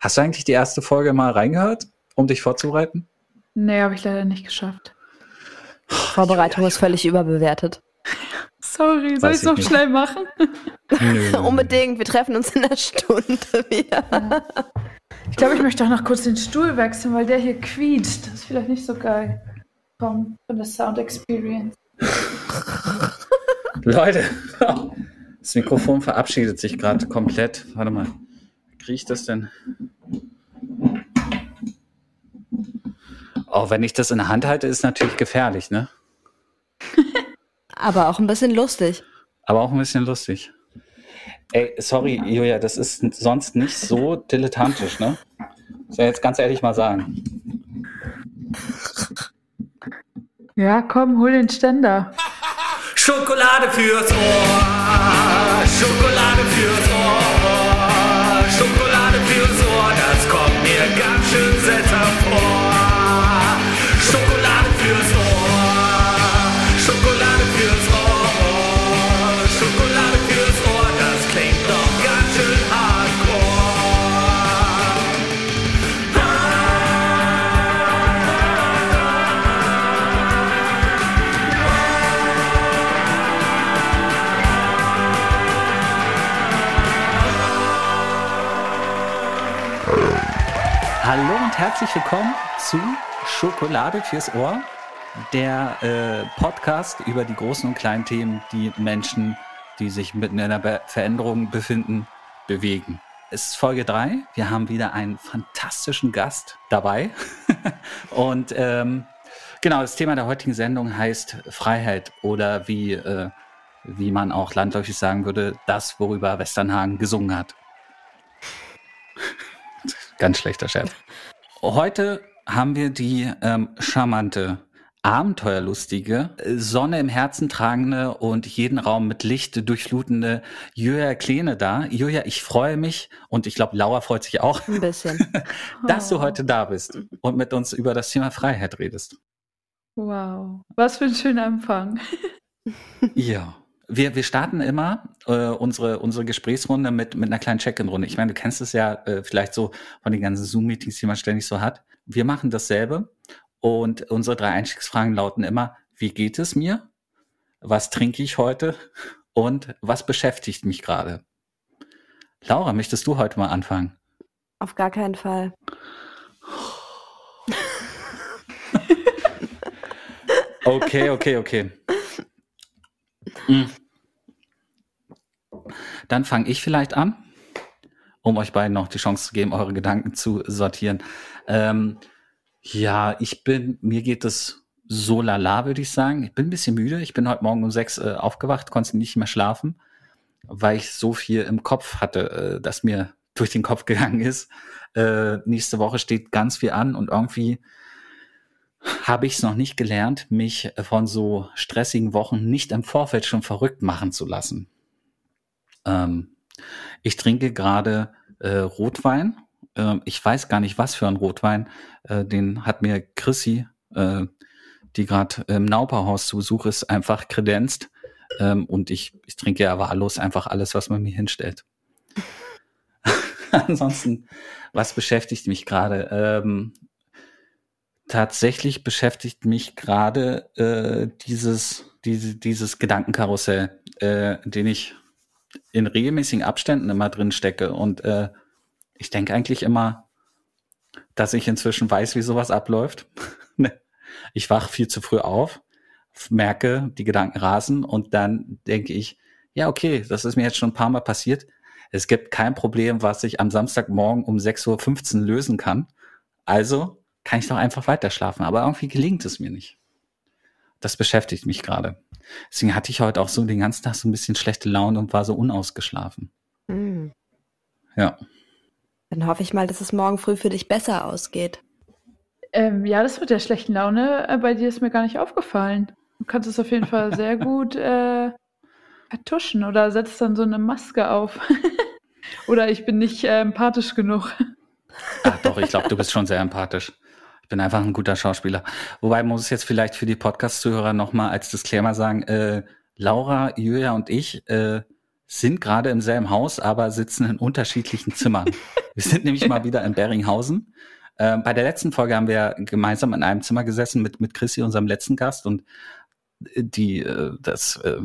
Hast du eigentlich die erste Folge mal reingehört, um dich vorzubereiten? Nee, habe ich leider nicht geschafft. Vorbereitung ist völlig überbewertet. Sorry, soll ich es noch nicht. schnell machen? Nö. Unbedingt, wir treffen uns in einer Stunde wieder. Ja. Ich glaube, ich möchte auch noch kurz den Stuhl wechseln, weil der hier quietscht. Das ist vielleicht nicht so geil. Komm, von der Sound Experience. Leute, das Mikrofon verabschiedet sich gerade komplett. Warte mal, ich das denn? Auch wenn ich das in der Hand halte, ist natürlich gefährlich, ne? Aber auch ein bisschen lustig. Aber auch ein bisschen lustig. Ey, sorry, Julia, das ist sonst nicht so dilettantisch, ne? Soll ich jetzt ganz ehrlich mal sagen. Ja, komm, hol den Ständer. Schokolade fürs Ohr, Schokolade fürs herzlich willkommen zu Schokolade fürs Ohr, der äh, Podcast über die großen und kleinen Themen, die Menschen, die sich mitten in einer Be Veränderung befinden, bewegen. Es ist Folge 3. Wir haben wieder einen fantastischen Gast dabei. und ähm, genau, das Thema der heutigen Sendung heißt Freiheit oder wie, äh, wie man auch landläufig sagen würde, das, worüber Westernhagen gesungen hat. Ganz schlechter Scherz. Heute haben wir die ähm, charmante, abenteuerlustige, Sonne im Herzen tragende und jeden Raum mit Licht durchflutende Julia Kleene da. Julia, ich freue mich und ich glaube, Laura freut sich auch, Ein bisschen. dass du heute da bist und mit uns über das Thema Freiheit redest. Wow, was für ein schöner Empfang. Ja. Wir, wir starten immer äh, unsere, unsere Gesprächsrunde mit, mit einer kleinen Check-in-Runde. Ich meine, du kennst es ja äh, vielleicht so von den ganzen Zoom-Meetings, die man ständig so hat. Wir machen dasselbe und unsere drei Einstiegsfragen lauten immer, wie geht es mir? Was trinke ich heute? Und was beschäftigt mich gerade? Laura, möchtest du heute mal anfangen? Auf gar keinen Fall. Okay, okay, okay. Hm. Dann fange ich vielleicht an, um euch beiden noch die Chance zu geben, eure Gedanken zu sortieren. Ähm, ja, ich bin, mir geht es so lala, würde ich sagen. Ich bin ein bisschen müde. Ich bin heute Morgen um sechs äh, aufgewacht, konnte nicht mehr schlafen, weil ich so viel im Kopf hatte, äh, das mir durch den Kopf gegangen ist. Äh, nächste Woche steht ganz viel an und irgendwie habe ich es noch nicht gelernt, mich von so stressigen Wochen nicht im Vorfeld schon verrückt machen zu lassen. Ähm, ich trinke gerade äh, Rotwein. Ähm, ich weiß gar nicht, was für ein Rotwein. Äh, den hat mir Chrissy, äh, die gerade im Nauperhaus zu Besuch ist, einfach kredenzt. Ähm, und ich, ich trinke ja wahllos einfach alles, was man mir hinstellt. Ansonsten, was beschäftigt mich gerade? Ähm, tatsächlich beschäftigt mich gerade äh, dieses, diese, dieses Gedankenkarussell, äh, den ich in regelmäßigen Abständen immer drin stecke. Und äh, ich denke eigentlich immer, dass ich inzwischen weiß, wie sowas abläuft. Ne. ich wach viel zu früh auf, merke, die Gedanken rasen und dann denke ich, ja, okay, das ist mir jetzt schon ein paar Mal passiert. Es gibt kein Problem, was ich am Samstagmorgen um 6.15 Uhr lösen kann. Also kann ich doch einfach weiter schlafen. Aber irgendwie gelingt es mir nicht. Das beschäftigt mich gerade. Deswegen hatte ich heute auch so den ganzen Tag so ein bisschen schlechte Laune und war so unausgeschlafen. Hm. Ja. Dann hoffe ich mal, dass es morgen früh für dich besser ausgeht. Ähm, ja, das mit der schlechten Laune äh, bei dir ist mir gar nicht aufgefallen. Du kannst es auf jeden Fall sehr gut äh, vertuschen oder setzt dann so eine Maske auf. oder ich bin nicht äh, empathisch genug. Ach doch, ich glaube, du bist schon sehr empathisch bin einfach ein guter Schauspieler. Wobei muss es jetzt vielleicht für die Podcast-Zuhörer nochmal als Disclaimer sagen, äh, Laura, Julia und ich äh, sind gerade im selben Haus, aber sitzen in unterschiedlichen Zimmern. wir sind nämlich mal wieder in Beringhausen. Äh, bei der letzten Folge haben wir gemeinsam in einem Zimmer gesessen mit, mit Chrissy, unserem letzten Gast, und die, äh, das äh,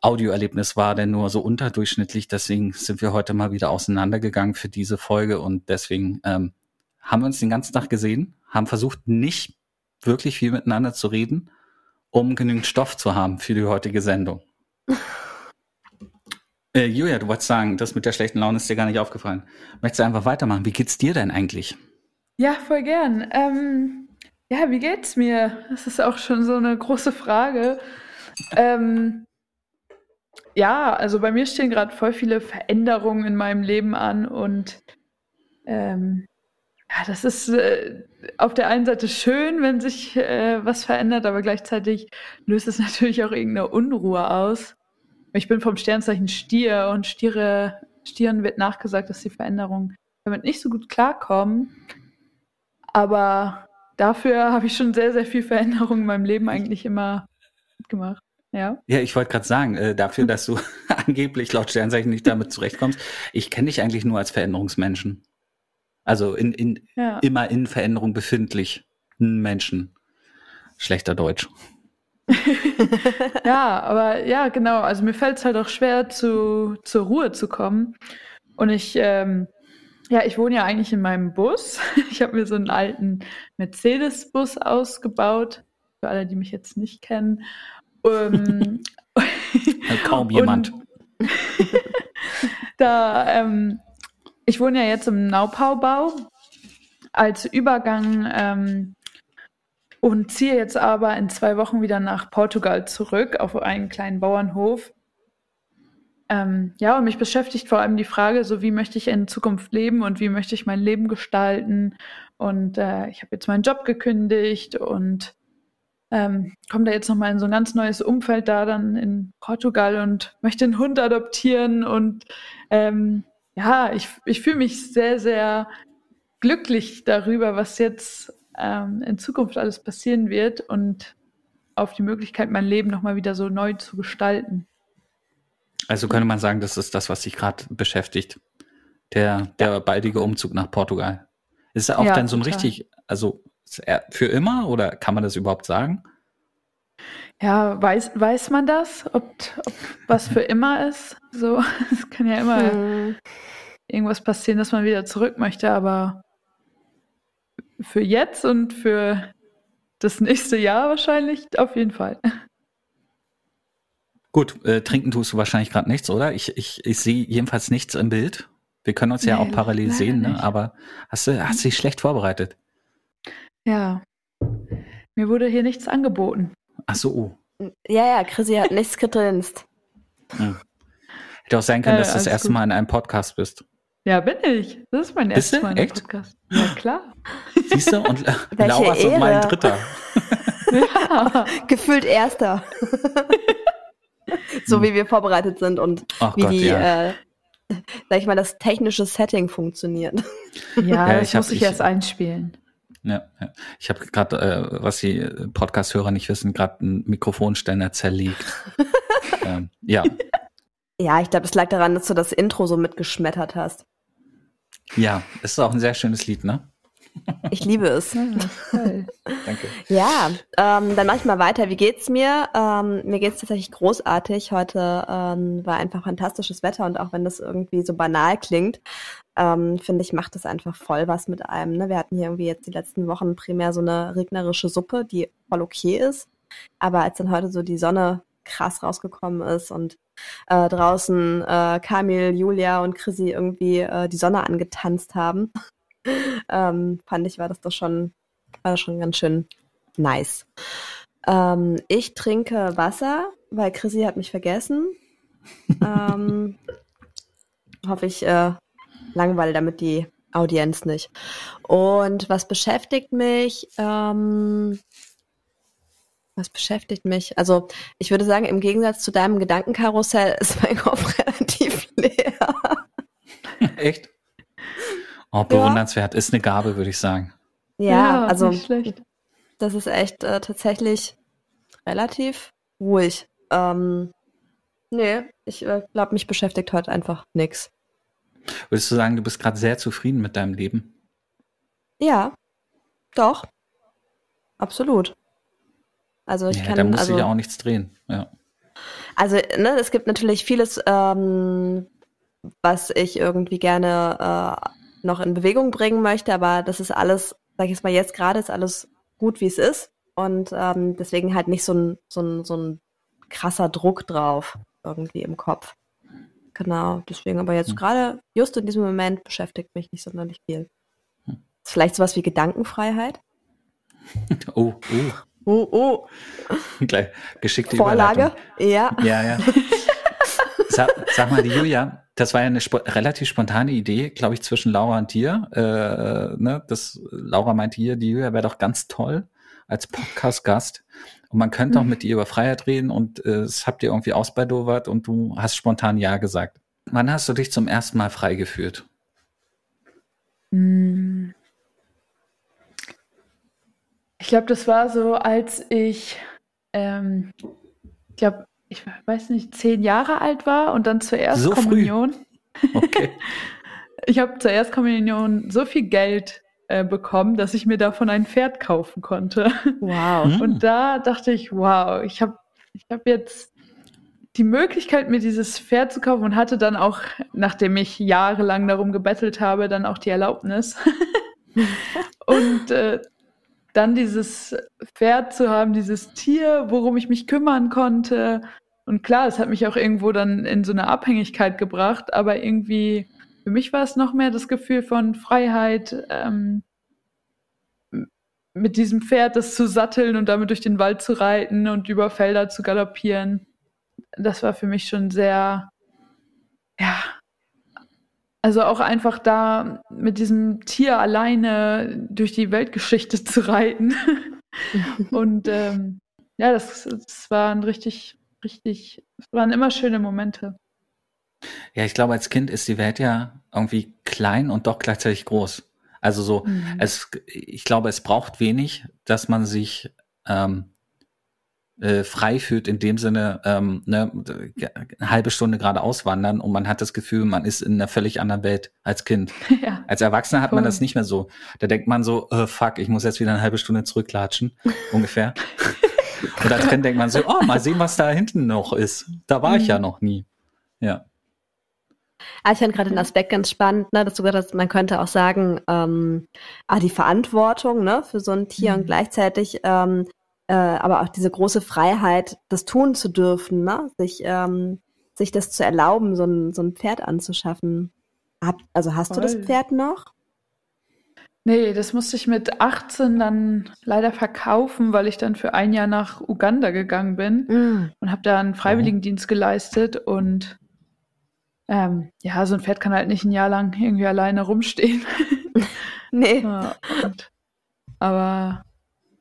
Audioerlebnis war denn nur so unterdurchschnittlich. Deswegen sind wir heute mal wieder auseinandergegangen für diese Folge und deswegen ähm, haben wir uns den ganzen Tag gesehen, haben versucht, nicht wirklich viel miteinander zu reden, um genügend Stoff zu haben für die heutige Sendung. äh, Julia, du wolltest sagen, das mit der schlechten Laune ist dir gar nicht aufgefallen. Möchtest du einfach weitermachen? Wie geht's dir denn eigentlich? Ja, voll gern. Ähm, ja, wie geht's mir? Das ist auch schon so eine große Frage. Ähm, ja, also bei mir stehen gerade voll viele Veränderungen in meinem Leben an und ähm, ja, das ist äh, auf der einen Seite schön, wenn sich äh, was verändert, aber gleichzeitig löst es natürlich auch irgendeine Unruhe aus. Ich bin vom Sternzeichen Stier und Stiere, Stieren wird nachgesagt, dass die Veränderungen damit nicht so gut klarkommen. Aber dafür habe ich schon sehr, sehr viel Veränderung in meinem Leben eigentlich immer gemacht. Ja. Ja, ich wollte gerade sagen, äh, dafür, dass du angeblich laut Sternzeichen nicht damit zurechtkommst, ich kenne dich eigentlich nur als Veränderungsmenschen. Also in, in Ja. immer in Veränderung befindlich Menschen. Schlechter Deutsch. Ja, aber ja, genau. Also mir fällt es halt auch schwer, zu, zur Ruhe zu kommen. Und ich, ähm, ja, ich wohne ja eigentlich in meinem Bus. Ich habe mir so einen alten Mercedes-Bus ausgebaut. Für alle, die mich jetzt nicht kennen. Ähm, Äh, Kaum jemand. Da, ähm, ich wohne ja jetzt im Naupaubau als Übergang ähm, und ziehe jetzt aber in zwei Wochen wieder nach Portugal zurück auf einen kleinen Bauernhof. Ähm, ja, und mich beschäftigt vor allem die Frage, so wie möchte ich in Zukunft leben und wie möchte ich mein Leben gestalten. Und äh, ich habe jetzt meinen Job gekündigt und ähm, komme da jetzt nochmal in so ein ganz neues Umfeld da dann in Portugal und möchte einen Hund adoptieren. Und ähm, ja, ich, ich fühle mich sehr, sehr glücklich darüber, was jetzt ähm, in Zukunft alles passieren wird und auf die Möglichkeit, mein Leben nochmal wieder so neu zu gestalten. Also könnte man sagen, das ist das, was dich gerade beschäftigt. Der, der baldige Umzug nach Portugal. Ist er auch Ja, dann so ein total. richtig, also für immer oder kann man das überhaupt sagen? Ja, weiß, weiß man das, ob, ob was für immer ist? So, es kann ja immer Hm. irgendwas passieren, dass man wieder zurück möchte, aber für jetzt und für das nächste Jahr wahrscheinlich auf jeden Fall. Gut, äh, trinken tust du wahrscheinlich gerade nichts, oder? Ich, ich, ich sehe jedenfalls nichts im Bild. Wir können uns ja Nee, auch parallel sehen, ne? aber hast du, hast dich schlecht vorbereitet? Ja. Mir wurde hier nichts angeboten. Ach so, oh. Ja, ja, Chrissy hat nichts getrinst. Hätte auch sein können, dass du das erste gut. Mal in einem Podcast bist. Ja, bin ich. Das ist mein Bist erstes? Mal in einem? Podcast. Ja, klar. Siehst du? Und Laura ist auch mein Ehre. Dritter. Ja. Gefühlt erster. so wie wir vorbereitet sind und Ach wie Gott, die, ja. äh, sag ich mal, das technische Setting funktioniert. Ja, Ja, das ich hab- muss ich ich- erst einspielen. Ja, ja. Ich habe gerade, äh, was die Podcast-Hörer nicht wissen, gerade einen Mikrofonständer zerlegt. ähm, ja, Ja, ich glaube, es lag daran, dass du das Intro so mitgeschmettert hast. ja, es ist auch ein sehr schönes Lied, ne? Ich liebe es. Ja, das. Danke. Ja, ähm, dann mach ich mal weiter. Wie geht's mir? Ähm, mir geht's tatsächlich großartig. Heute ähm, war einfach fantastisches Wetter und auch wenn das irgendwie so banal klingt, ähm, finde ich, macht es einfach voll was mit einem. Ne? Wir hatten hier irgendwie jetzt die letzten Wochen primär so eine regnerische Suppe, die voll okay ist. Aber als dann heute so die Sonne krass rausgekommen ist und äh, draußen äh, Kamil, Julia und Chrissy irgendwie äh, die Sonne angetanzt haben, ähm, fand ich, war das doch schon, war das schon ganz schön nice. Ähm, ich trinke Wasser, weil Chrissy hat mich vergessen. ähm, hoffe ich äh, langweile damit die Audienz nicht. Und was beschäftigt mich? Ähm, was beschäftigt mich? Also ich würde sagen, im Gegensatz zu deinem Gedankenkarussell ist mein Kopf relativ leer. Echt? Oh, bewundernswert. Ist eine Gabe, würde ich sagen. Ja, also nicht schlecht. das ist echt äh, tatsächlich relativ ruhig. Ähm, nee, ich äh, glaube, mich beschäftigt heute einfach nix. Würdest du sagen, du bist gerade sehr zufrieden mit deinem Leben? Ja, doch. Absolut. Also ich ja, kann, da musst also, du ja auch nichts drehen. Ja. also ne, es gibt natürlich vieles, ähm, was ich irgendwie gerne äh, noch in Bewegung bringen möchte, aber das ist alles, sag ich jetzt mal, jetzt gerade ist alles gut, wie es ist und ähm, deswegen halt nicht so ein, so ein, so ein krasser Druck drauf irgendwie im Kopf. Genau, deswegen aber jetzt Hm. gerade, just in diesem Moment beschäftigt mich nicht sonderlich viel. Hm. Ist vielleicht sowas wie Gedankenfreiheit? Oh, oh, Oh, oh, gleich geschickte Vorlage? Ja. Ja, ja. Sag, sag mal, die Julia, das war ja eine spo relativ spontane Idee, glaube ich, zwischen Laura und dir. Äh, ne, das, Laura meinte hier, die Julia wäre doch ganz toll als Podcast-Gast. Und man könnte auch mit ihr über Freiheit reden und äh, das habt ihr irgendwie ausbaldowert und du hast spontan Ja gesagt. Wann hast du dich zum ersten Mal frei gefühlt? Hm. Ich glaube, das war so, als ich, ähm, ich glaube, ich weiß nicht, zehn Jahre alt war und dann zur So früh? Erstkommunion. Okay. Ich habe zur Erstkommunion so viel Geld äh, bekommen, dass ich mir davon ein Pferd kaufen konnte. Wow. Hm. Und da dachte ich, wow, ich habe ich hab jetzt die Möglichkeit, mir dieses Pferd zu kaufen und hatte dann auch, nachdem ich jahrelang darum gebettelt habe, dann auch die Erlaubnis. und äh, dann dieses Pferd zu haben, dieses Tier, worum ich mich kümmern konnte. Und klar, es hat mich auch irgendwo dann in so eine Abhängigkeit gebracht, aber irgendwie, für mich war es noch mehr das Gefühl von Freiheit, ähm, mit diesem Pferd das zu satteln und damit durch den Wald zu reiten und über Felder zu galoppieren. Das war für mich schon sehr, ja, also auch einfach da mit diesem Tier alleine durch die Weltgeschichte zu reiten. und ähm, ja, das, das waren richtig, richtig, es waren immer schöne Momente. Ja, ich glaube, als Kind ist die Welt ja irgendwie klein und doch gleichzeitig groß. Also so, Mhm. es, ich glaube, es braucht wenig, dass man sich ähm, äh, frei fühlt in dem Sinne, ähm, ne, eine halbe Stunde gerade auswandern und man hat das Gefühl, man ist in einer völlig anderen Welt als Kind. ja. Als Erwachsener hat man Voll. das nicht mehr so. Da denkt man so, äh, fuck, ich muss jetzt wieder eine halbe Stunde zurücklatschen, ungefähr. und als Kind denkt man so, oh, mal sehen, was da hinten noch ist. Da war ich ja Mhm. noch nie. Ja. Ah, ich fand gerade den Aspekt ganz spannend, ne, dass du gesagt hast, man könnte auch sagen, ähm, ah, die Verantwortung ne, für so ein Tier Mhm. und gleichzeitig ähm, äh, aber auch diese große Freiheit, das tun zu dürfen, ne, sich, ähm, sich das zu erlauben, so ein, so ein Pferd anzuschaffen. Hab, also hast du das Voll. Pferd noch? Nee, das musste ich mit 18 dann leider verkaufen, weil ich dann für ein Jahr nach Uganda gegangen bin. Mm. und habe da einen Freiwilligendienst geleistet und ähm, ja, so ein Pferd kann halt nicht ein Jahr lang irgendwie alleine rumstehen. Nee. ja, und, aber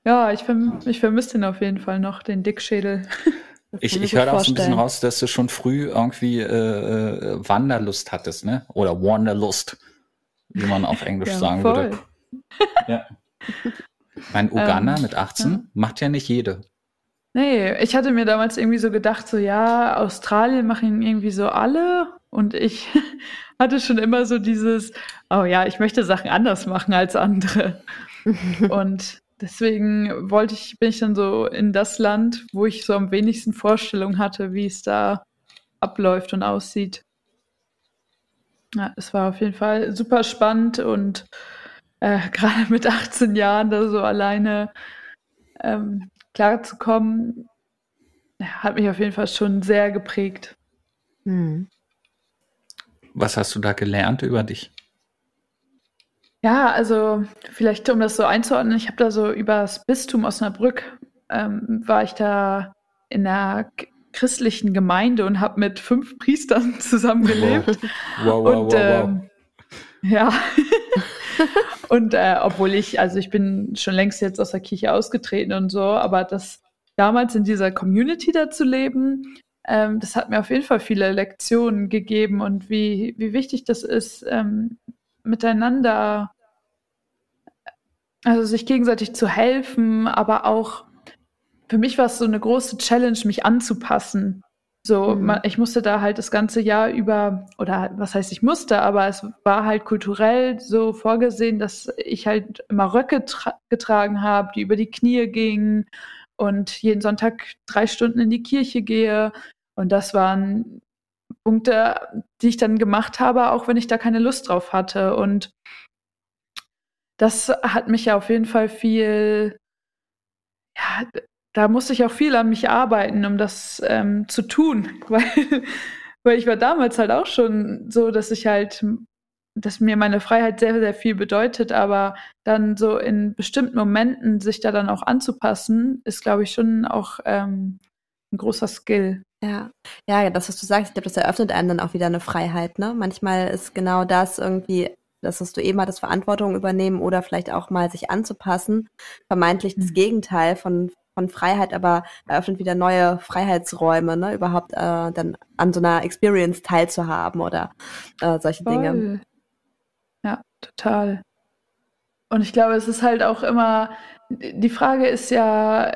ja, ich, verm ich vermisse den auf jeden Fall noch, den Dickschädel. Ich, ich höre auch so ein bisschen raus, dass du schon früh irgendwie äh, äh, Wanderlust hattest, ne? Oder Wanderlust, wie man auf Englisch Ja, sagen voll. würde. Ja. Mein Uganda Ähm, mit 18 ja. macht ja nicht jede. Nee, ich hatte mir damals irgendwie so gedacht, so ja, Australien machen irgendwie so alle und ich hatte schon immer so dieses, oh ja, ich möchte Sachen anders machen als andere. Und deswegen wollte ich, bin ich dann so in das Land, wo ich so am wenigsten Vorstellung hatte, wie es da abläuft und aussieht. Ja, es war auf jeden Fall super spannend und äh, gerade mit 18 Jahren da so alleine ähm, klarzukommen, hat mich auf jeden Fall schon sehr geprägt. Hm. Was hast du da gelernt über dich? Ja, also vielleicht um das so einzuordnen, ich habe da so über das Bistum Osnabrück, ähm, war ich da in einer christlichen Gemeinde und habe mit fünf Priestern zusammengelebt. Wow, und ähm, ja. und äh, obwohl ich, also ich bin schon längst jetzt aus der Kirche ausgetreten und so, aber das damals in dieser Community da zu leben, ähm, das hat mir auf jeden Fall viele Lektionen gegeben und wie, wie wichtig das ist, ähm, miteinander, also sich gegenseitig zu helfen, aber auch für mich war es so eine große Challenge, mich anzupassen. So, Mhm. man, ich musste da halt das ganze Jahr über, oder was heißt ich musste, aber es war halt kulturell so vorgesehen, dass ich halt immer Röcke tra getragen habe, die über die Knie gingen und jeden Sonntag drei Stunden in die Kirche gehe. Und das waren Punkte, die ich dann gemacht habe, auch wenn ich da keine Lust drauf hatte. Und das hat mich ja auf jeden Fall viel, ja, da musste ich auch viel an mich arbeiten, um das ähm, zu tun, weil, weil ich war damals halt auch schon so, dass ich halt, dass mir meine Freiheit sehr, sehr viel bedeutet, aber dann so in bestimmten Momenten sich da dann auch anzupassen, ist, glaube ich, schon auch ähm, ein großer Skill. Ja, ja, das, was du sagst, ich glaube, das eröffnet einem dann auch wieder eine Freiheit, ne? Manchmal ist genau das irgendwie, das, was du eben hattest, Verantwortung übernehmen oder vielleicht auch mal sich anzupassen, vermeintlich das Mhm. Gegenteil von, von Freiheit, aber eröffnet wieder neue Freiheitsräume, ne? Überhaupt äh, dann an so einer Experience teilzuhaben oder äh, solche Dinge. Voll. Ja, total. Und ich glaube, es ist halt auch immer, die Frage ist ja,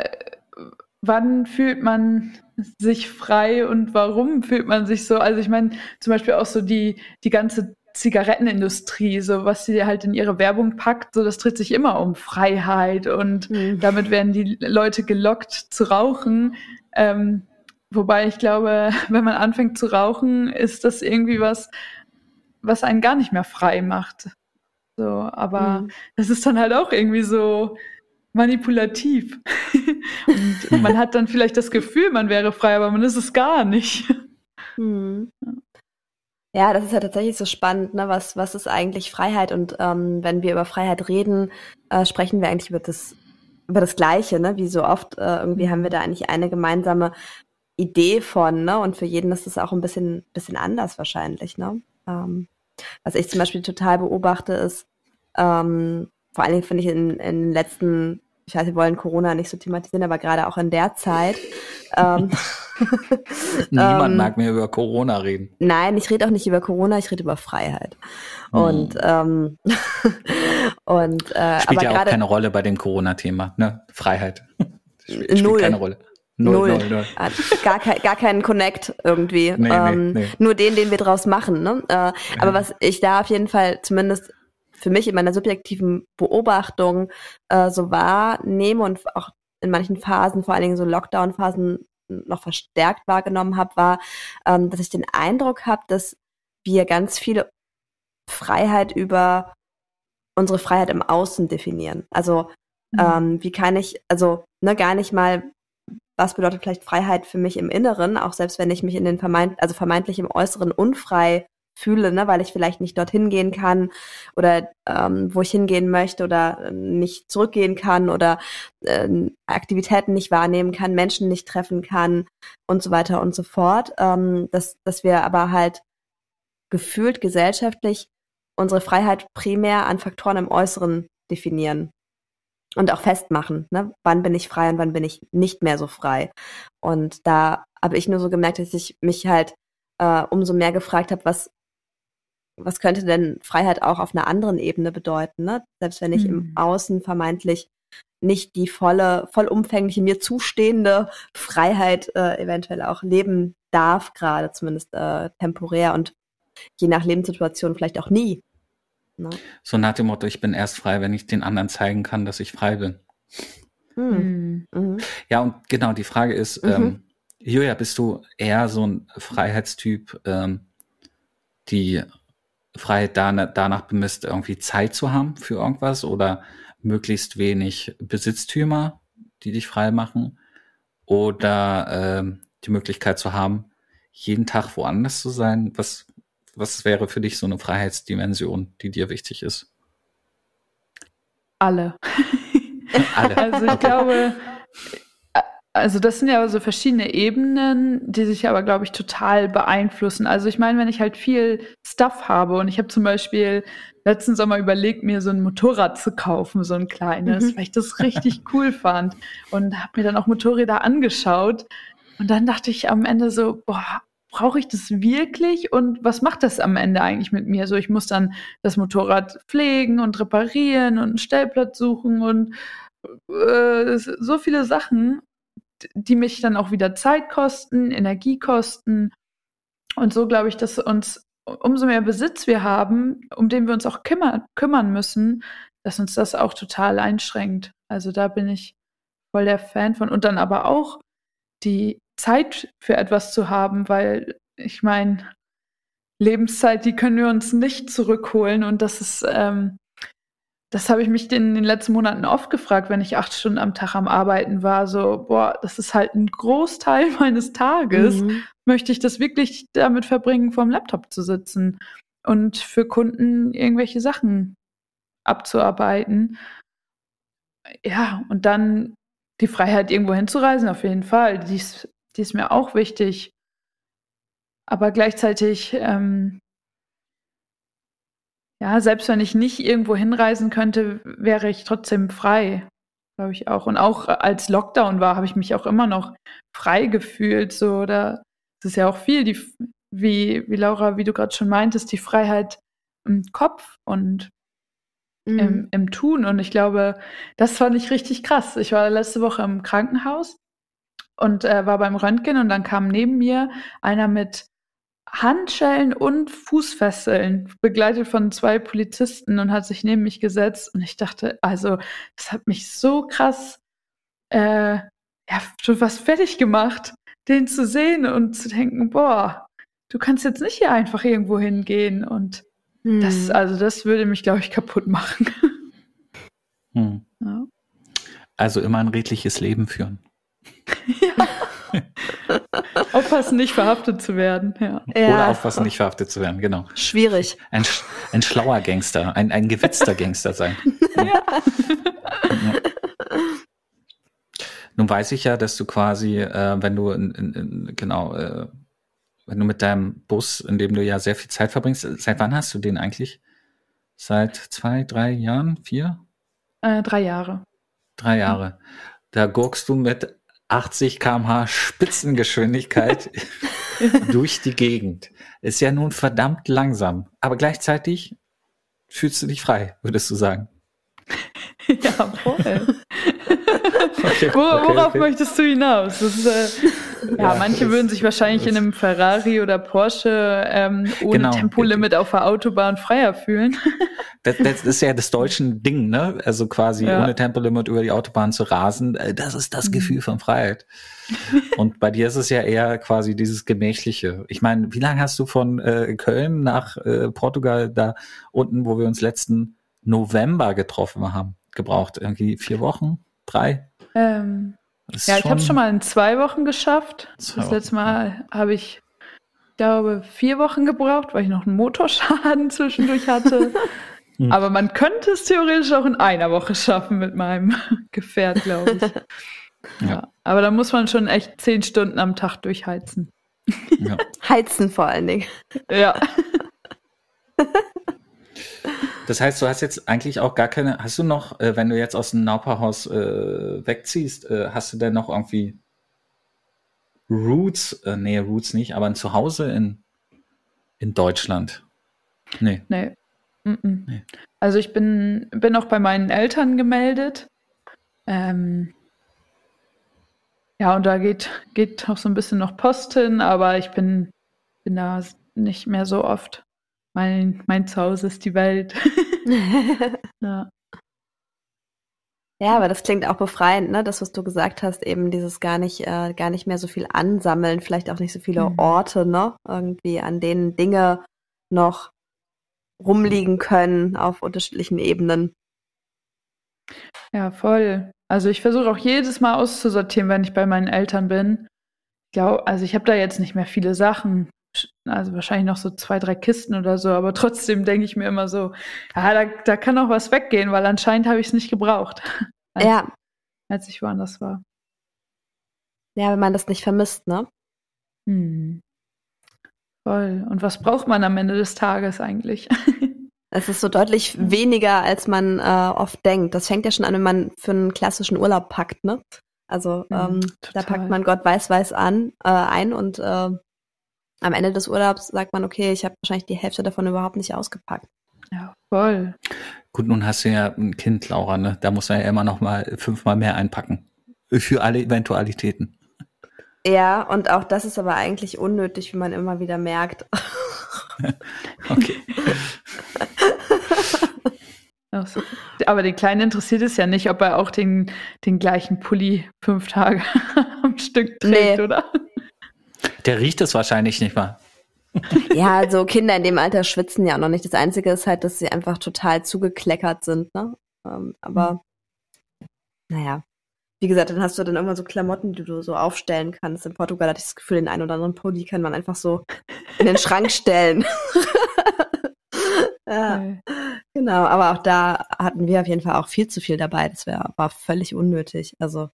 wann fühlt man sich frei und warum fühlt man sich so? Also ich meine, zum Beispiel auch so die, die ganze Zigarettenindustrie, so was sie halt in ihre Werbung packt, so das dreht sich immer um Freiheit und Mhm. damit werden die Leute gelockt zu rauchen. Ähm, wobei ich glaube, wenn man anfängt zu rauchen, ist das irgendwie was, was einen gar nicht mehr frei macht. So, aber Mhm. das ist dann halt auch irgendwie so manipulativ. Und man hat dann vielleicht das Gefühl, man wäre frei, aber man ist es gar nicht. Hm. Ja, das ist ja tatsächlich so spannend, ne? Was, was ist eigentlich Freiheit? Und ähm, wenn wir über Freiheit reden, äh, sprechen wir eigentlich über das, über das Gleiche, ne? Wie so oft, äh, irgendwie haben wir da eigentlich eine gemeinsame Idee von, ne? Und für jeden ist es auch ein bisschen, bisschen anders wahrscheinlich, ne? Ähm, was ich zum Beispiel total beobachte, ist, ähm, vor allen Dingen finde ich in, in den letzten, ich weiß, wir wollen Corona nicht so thematisieren, aber gerade auch in der Zeit, ähm, Niemand Ähm, mag mehr über Corona reden. Nein, ich rede auch nicht über Corona, ich rede über Freiheit. Und, ähm, und äh, Spielt ja auch keine Rolle bei dem Corona-Thema, ne? Freiheit. Spielt, spielt Null. keine Rolle. null, Null, null. Hat gar, kein, gar keinen Connect irgendwie. Nee, nee, ähm, nee. Nur den, den wir draus machen. Ne? Äh, aber was ich da auf jeden Fall zumindest für mich in meiner subjektiven Beobachtung äh, so wahrnehme und auch in manchen Phasen, vor allen Dingen so Lockdown-Phasen noch verstärkt wahrgenommen habe, war, ähm, dass ich den Eindruck habe, dass wir ganz viele Freiheit über unsere Freiheit im Außen definieren. Also ähm, wie kann ich, also ne, gar nicht mal, was bedeutet vielleicht Freiheit für mich im Inneren, auch selbst wenn ich mich in den vermeint, also vermeintlich im Äußeren unfrei fühle, ne, weil ich vielleicht nicht dorthin gehen kann oder ähm, wo ich hingehen möchte oder äh, nicht zurückgehen kann oder äh, Aktivitäten nicht wahrnehmen kann, Menschen nicht treffen kann und so weiter und so fort. Ähm, dass, dass wir aber halt gefühlt gesellschaftlich unsere Freiheit primär an Faktoren im Äußeren definieren und auch festmachen, ne? wann bin ich frei und wann bin ich nicht mehr so frei. Und da habe ich nur so gemerkt, dass ich mich halt äh, umso mehr gefragt habe, was was könnte denn Freiheit auch auf einer anderen Ebene bedeuten, ne? Selbst wenn ich im Mhm. Außen vermeintlich nicht die volle, vollumfängliche mir zustehende Freiheit äh, eventuell auch leben darf, gerade zumindest äh, temporär und je nach Lebenssituation vielleicht auch nie. Ne? So nach dem Motto, ich bin erst frei, wenn ich den anderen zeigen kann, dass ich frei bin. Hm. Mhm. Mhm. Ja, und genau, die Frage ist, Mhm. ähm, Julia, bist du eher so ein Freiheitstyp, ähm, die Freiheit dana- danach bemisst, irgendwie Zeit zu haben für irgendwas oder möglichst wenig Besitztümer, die dich frei machen? Oder ähm, die Möglichkeit zu haben, jeden Tag woanders zu sein? Was, was wäre für dich so eine Freiheitsdimension, die dir wichtig ist? Alle. Alle. Also ich Okay. glaube, äh, also das sind ja so verschiedene Ebenen, die sich aber, glaube ich, total beeinflussen. Also ich meine, wenn ich halt viel Stuff habe und ich habe zum Beispiel letzten Sommer überlegt, mir so ein Motorrad zu kaufen, so ein kleines, Mhm. weil ich das richtig cool fand und habe mir dann auch Motorräder angeschaut und dann dachte ich am Ende so, boah, brauche ich das wirklich und was macht das am Ende eigentlich mit mir? So, ich muss dann das Motorrad pflegen und reparieren und einen Stellplatz suchen und äh, so viele Sachen, die mich dann auch wieder Zeit kosten, Energie kosten. Und so glaube ich, dass uns umso mehr Besitz wir haben, um den wir uns auch kümmern, kümmern müssen, dass uns das auch total einschränkt. Also da bin ich voll der Fan von. Und dann aber auch die Zeit für etwas zu haben, weil ich meine, Lebenszeit, die können wir uns nicht zurückholen. Und das ist, ähm, das habe ich mich in den letzten Monaten oft gefragt, wenn ich acht Stunden am Tag am Arbeiten war. So, boah, das ist halt ein Großteil meines Tages. Mhm. Möchte ich das wirklich damit verbringen, vorm Laptop zu sitzen und für Kunden irgendwelche Sachen abzuarbeiten? Ja, und dann die Freiheit, irgendwo hinzureisen, auf jeden Fall. Die ist, die ist mir auch wichtig. Aber gleichzeitig, ähm, ja, selbst wenn ich nicht irgendwo hinreisen könnte, wäre ich trotzdem frei, glaube ich auch. Und auch als Lockdown war, habe ich mich auch immer noch frei gefühlt. So, da ist ja auch viel, die, wie, wie Laura, wie du gerade schon meintest, die Freiheit im Kopf und mhm. im, im Tun. Und ich glaube, das fand ich richtig krass. Ich war letzte Woche im Krankenhaus und äh, war beim Röntgen und dann kam neben mir einer mit Handschellen und Fußfesseln, begleitet von zwei Polizisten und hat sich neben mich gesetzt. Und ich dachte, also, das hat mich so krass, äh, ja, schon was fertig gemacht, den zu sehen und zu denken, boah, du kannst jetzt nicht hier einfach irgendwo hingehen. Und hm. das, also, das würde mich, glaube ich, kaputt machen. Hm. Ja. Also immer ein redliches Leben führen. ja. aufpassen, nicht verhaftet zu werden. Ja. ja. Oder aufpassen, nicht verhaftet zu werden, genau. Schwierig. Ein, ein schlauer Gangster, ein, ein gewitzter Gangster sein. Ja. ja. Nun weiß ich ja, dass du quasi, äh, wenn du in, in, in, genau, äh, wenn du mit deinem Bus, in dem du ja sehr viel Zeit verbringst, seit wann hast du den eigentlich? Seit zwei, drei Jahren, vier? Äh, drei Jahre. Drei Jahre. Da gurkst du mit 80 km/h Spitzengeschwindigkeit durch die Gegend. Ist ja nun verdammt langsam, aber gleichzeitig fühlst du dich frei, würdest du sagen. ja, voll. okay, worauf okay, okay. möchtest du hinaus? Ist, äh, ja, ja, manche würden sich wahrscheinlich in einem Ferrari oder Porsche ähm, ohne genau. Tempolimit auf der Autobahn freier fühlen. das, das, ist ja das deutsche Ding, ne? Also quasi ja. ohne Tempolimit über die Autobahn zu rasen. Äh, das ist das mhm. Gefühl von Freiheit. Und bei dir ist es ja eher quasi dieses Gemächliche. Ich meine, wie lange hast du von äh, Köln nach äh, Portugal da unten, wo wir uns letzten November getroffen haben, gebraucht? Irgendwie vier Wochen? Drei? Ähm, ja, ich habe es schon mal in zwei Wochen geschafft. das letzte Mal habe ich, glaube vier Wochen gebraucht, weil ich noch einen Motorschaden zwischendurch hatte. Hm. Aber man könnte es theoretisch auch in einer Woche schaffen mit meinem Gefährt, glaube ich. Ja. ja. Aber da muss man schon echt zehn Stunden am Tag durchheizen. Ja. Heizen vor allen Dingen. Ja. Das heißt, du hast jetzt eigentlich auch gar keine, hast du noch, äh, wenn du jetzt aus dem Nauperhaus äh, wegziehst, äh, hast du denn noch irgendwie Roots, äh, nee, Roots nicht, aber ein Zuhause in, in Deutschland? Nee. Nee. Mm -mm. nee. Also ich bin, bin auch bei meinen Eltern gemeldet. Ähm, ja, und da geht, geht auch so ein bisschen noch Post hin, aber ich bin, bin da nicht mehr so oft mein, mein Zuhause ist die Welt. ja. Ja, aber das klingt auch befreiend, ne? Das, was du gesagt hast, eben dieses gar nicht, äh, gar nicht mehr so viel ansammeln, vielleicht auch nicht so viele mhm. Orte, ne? Irgendwie, an denen Dinge noch rumliegen können auf unterschiedlichen Ebenen. Ja, voll. Also ich versuche auch jedes Mal auszusortieren, wenn ich bei meinen Eltern bin. Ich glaube, also ich habe da jetzt nicht mehr viele Sachen also wahrscheinlich noch so zwei, drei Kisten oder so, aber trotzdem denke ich mir immer so, ja, da, da kann auch was weggehen, weil anscheinend habe ich es nicht gebraucht. Als, ja. Als ich woanders war. Ja, wenn man das nicht vermisst, ne? Hm. Voll. Und was braucht man am Ende des Tages eigentlich? Es ist so deutlich weniger, als man äh, oft denkt. Das fängt ja schon an, wenn man für einen klassischen Urlaub packt, ne? Also ähm, mm, da packt man Gott weiß weiß an äh, ein und äh, am Ende des Urlaubs sagt man, okay, ich habe wahrscheinlich die Hälfte davon überhaupt nicht ausgepackt. Ja, voll. Gut, nun hast du ja ein Kind, Laura, ne? Da muss man ja immer noch mal fünfmal mehr einpacken. für alle Eventualitäten. Ja, und auch das ist aber eigentlich unnötig, wie man immer wieder merkt. Okay. So. Aber den Kleinen interessiert es ja nicht, ob er auch den, den gleichen Pulli fünf Tage am Stück trägt, Nee. oder? Der riecht es wahrscheinlich nicht mal. Ja, also Kinder in dem Alter schwitzen ja auch noch nicht. Das Einzige ist halt, dass sie einfach total zugekleckert sind, ne? Ähm, aber naja. Wie gesagt, dann hast du dann irgendwann so Klamotten, die du so aufstellen kannst. In Portugal hatte ich das Gefühl, den einen oder anderen Pulli kann man einfach so in den Schrank stellen. ja, genau. Aber auch da hatten wir auf jeden Fall auch viel zu viel dabei. Das wär, war völlig unnötig. Also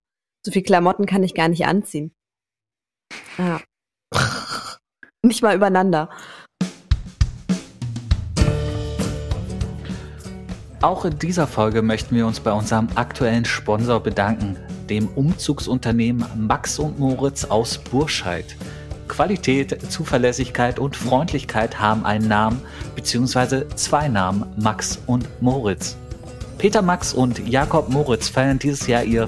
so viel Klamotten kann ich gar nicht anziehen. Ja. Nicht mal übereinander. Auch in dieser Folge möchten wir uns bei unserem aktuellen Sponsor bedanken, dem Umzugsunternehmen Max und Moritz aus Burscheid. Qualität, Zuverlässigkeit und Freundlichkeit haben einen Namen bzw. zwei Namen, Max und Moritz. Peter Max und Jakob Moritz feiern dieses Jahr ihr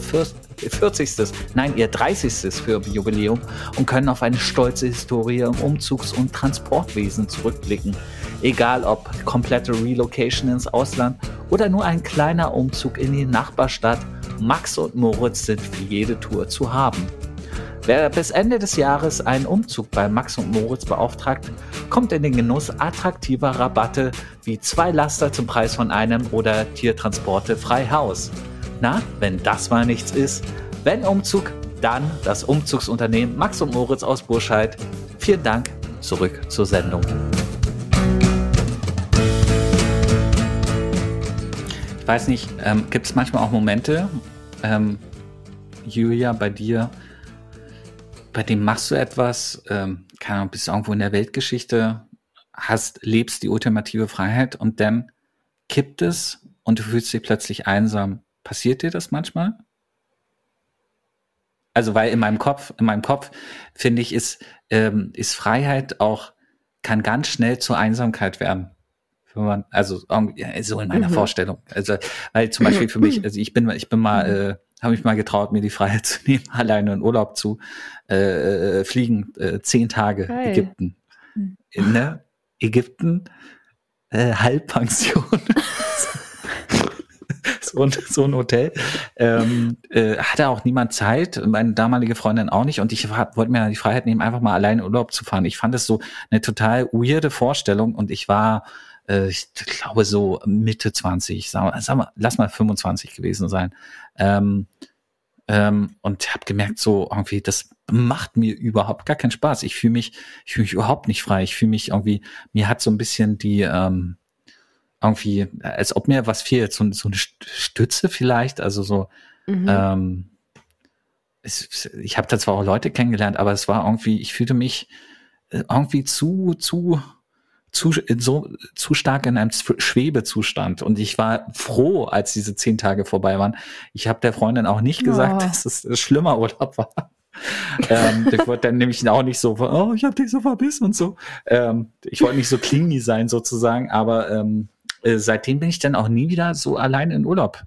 40. Nein, ihr 30. für Jubiläum und können auf eine stolze Historie im Umzugs- und Transportwesen zurückblicken. Egal ob komplette Relocation ins Ausland oder nur ein kleiner Umzug in die Nachbarstadt, Max und Moritz sind für jede Tour zu haben. Wer bis Ende des Jahres einen Umzug bei Max und Moritz beauftragt, kommt in den Genuss attraktiver Rabatte wie zwei Laster zum Preis von einem oder Tiertransporte frei Haus. Na, wenn das mal nichts ist, wenn Umzug, dann das Umzugsunternehmen Max und Moritz aus Burscheid. Vielen Dank, zurück zur Sendung. Ich weiß nicht, ähm, gibt es manchmal auch Momente, ähm, Julia, bei dir, bei dem machst du etwas, ähm, keine Ahnung, bist du irgendwo in der Weltgeschichte, hast, lebst die ultimative Freiheit und dann kippt es und du fühlst dich plötzlich einsam. Passiert dir das manchmal? Also, weil in meinem Kopf, in meinem Kopf, finde ich, ist, ähm, ist Freiheit auch, kann ganz schnell zur Einsamkeit werden. Wenn man, also ja, so in meiner Mhm. Vorstellung. Also, weil zum Beispiel für mich, also ich bin, ich bin mal, äh, habe mich mal getraut, mir die Freiheit zu nehmen, alleine in Urlaub zu äh, äh, fliegen, äh, zehn Tage Geil. Ägypten. Mhm. In, ne? Ägypten, äh, Halbpension. so, ein, so ein Hotel. Ähm, äh, hatte auch niemand Zeit, meine damalige Freundin auch nicht. Und ich wollte mir die Freiheit nehmen, einfach mal allein in Urlaub zu fahren. Ich fand es so eine total weirde Vorstellung und ich war, äh, ich glaube, so Mitte 20, sag sag mal, lass mal 25 gewesen sein. Ähm, ähm, und habe gemerkt, so irgendwie, das macht mir überhaupt gar keinen Spaß. Ich fühle mich, ich fühle mich überhaupt nicht frei. Ich fühle mich irgendwie, mir hat so ein bisschen die, ähm, irgendwie, als ob mir was fehlt, so, so eine St- Stütze vielleicht, also so, Mhm. ähm, es, ich habe da zwar auch Leute kennengelernt, aber es war irgendwie, ich fühlte mich äh, irgendwie zu, zu, zu, so, zu stark in einem Schwebezustand. Und ich war froh, als diese zehn Tage vorbei waren. Ich habe der Freundin auch nicht gesagt, Oh. dass es ein schlimmer Urlaub war. ähm, ich wollte dann nämlich auch nicht so, oh, ich habe dich so verbissen und so. Ähm, ich wollte nicht so clingy sein sozusagen, aber ähm, äh, seitdem bin ich dann auch nie wieder so allein in Urlaub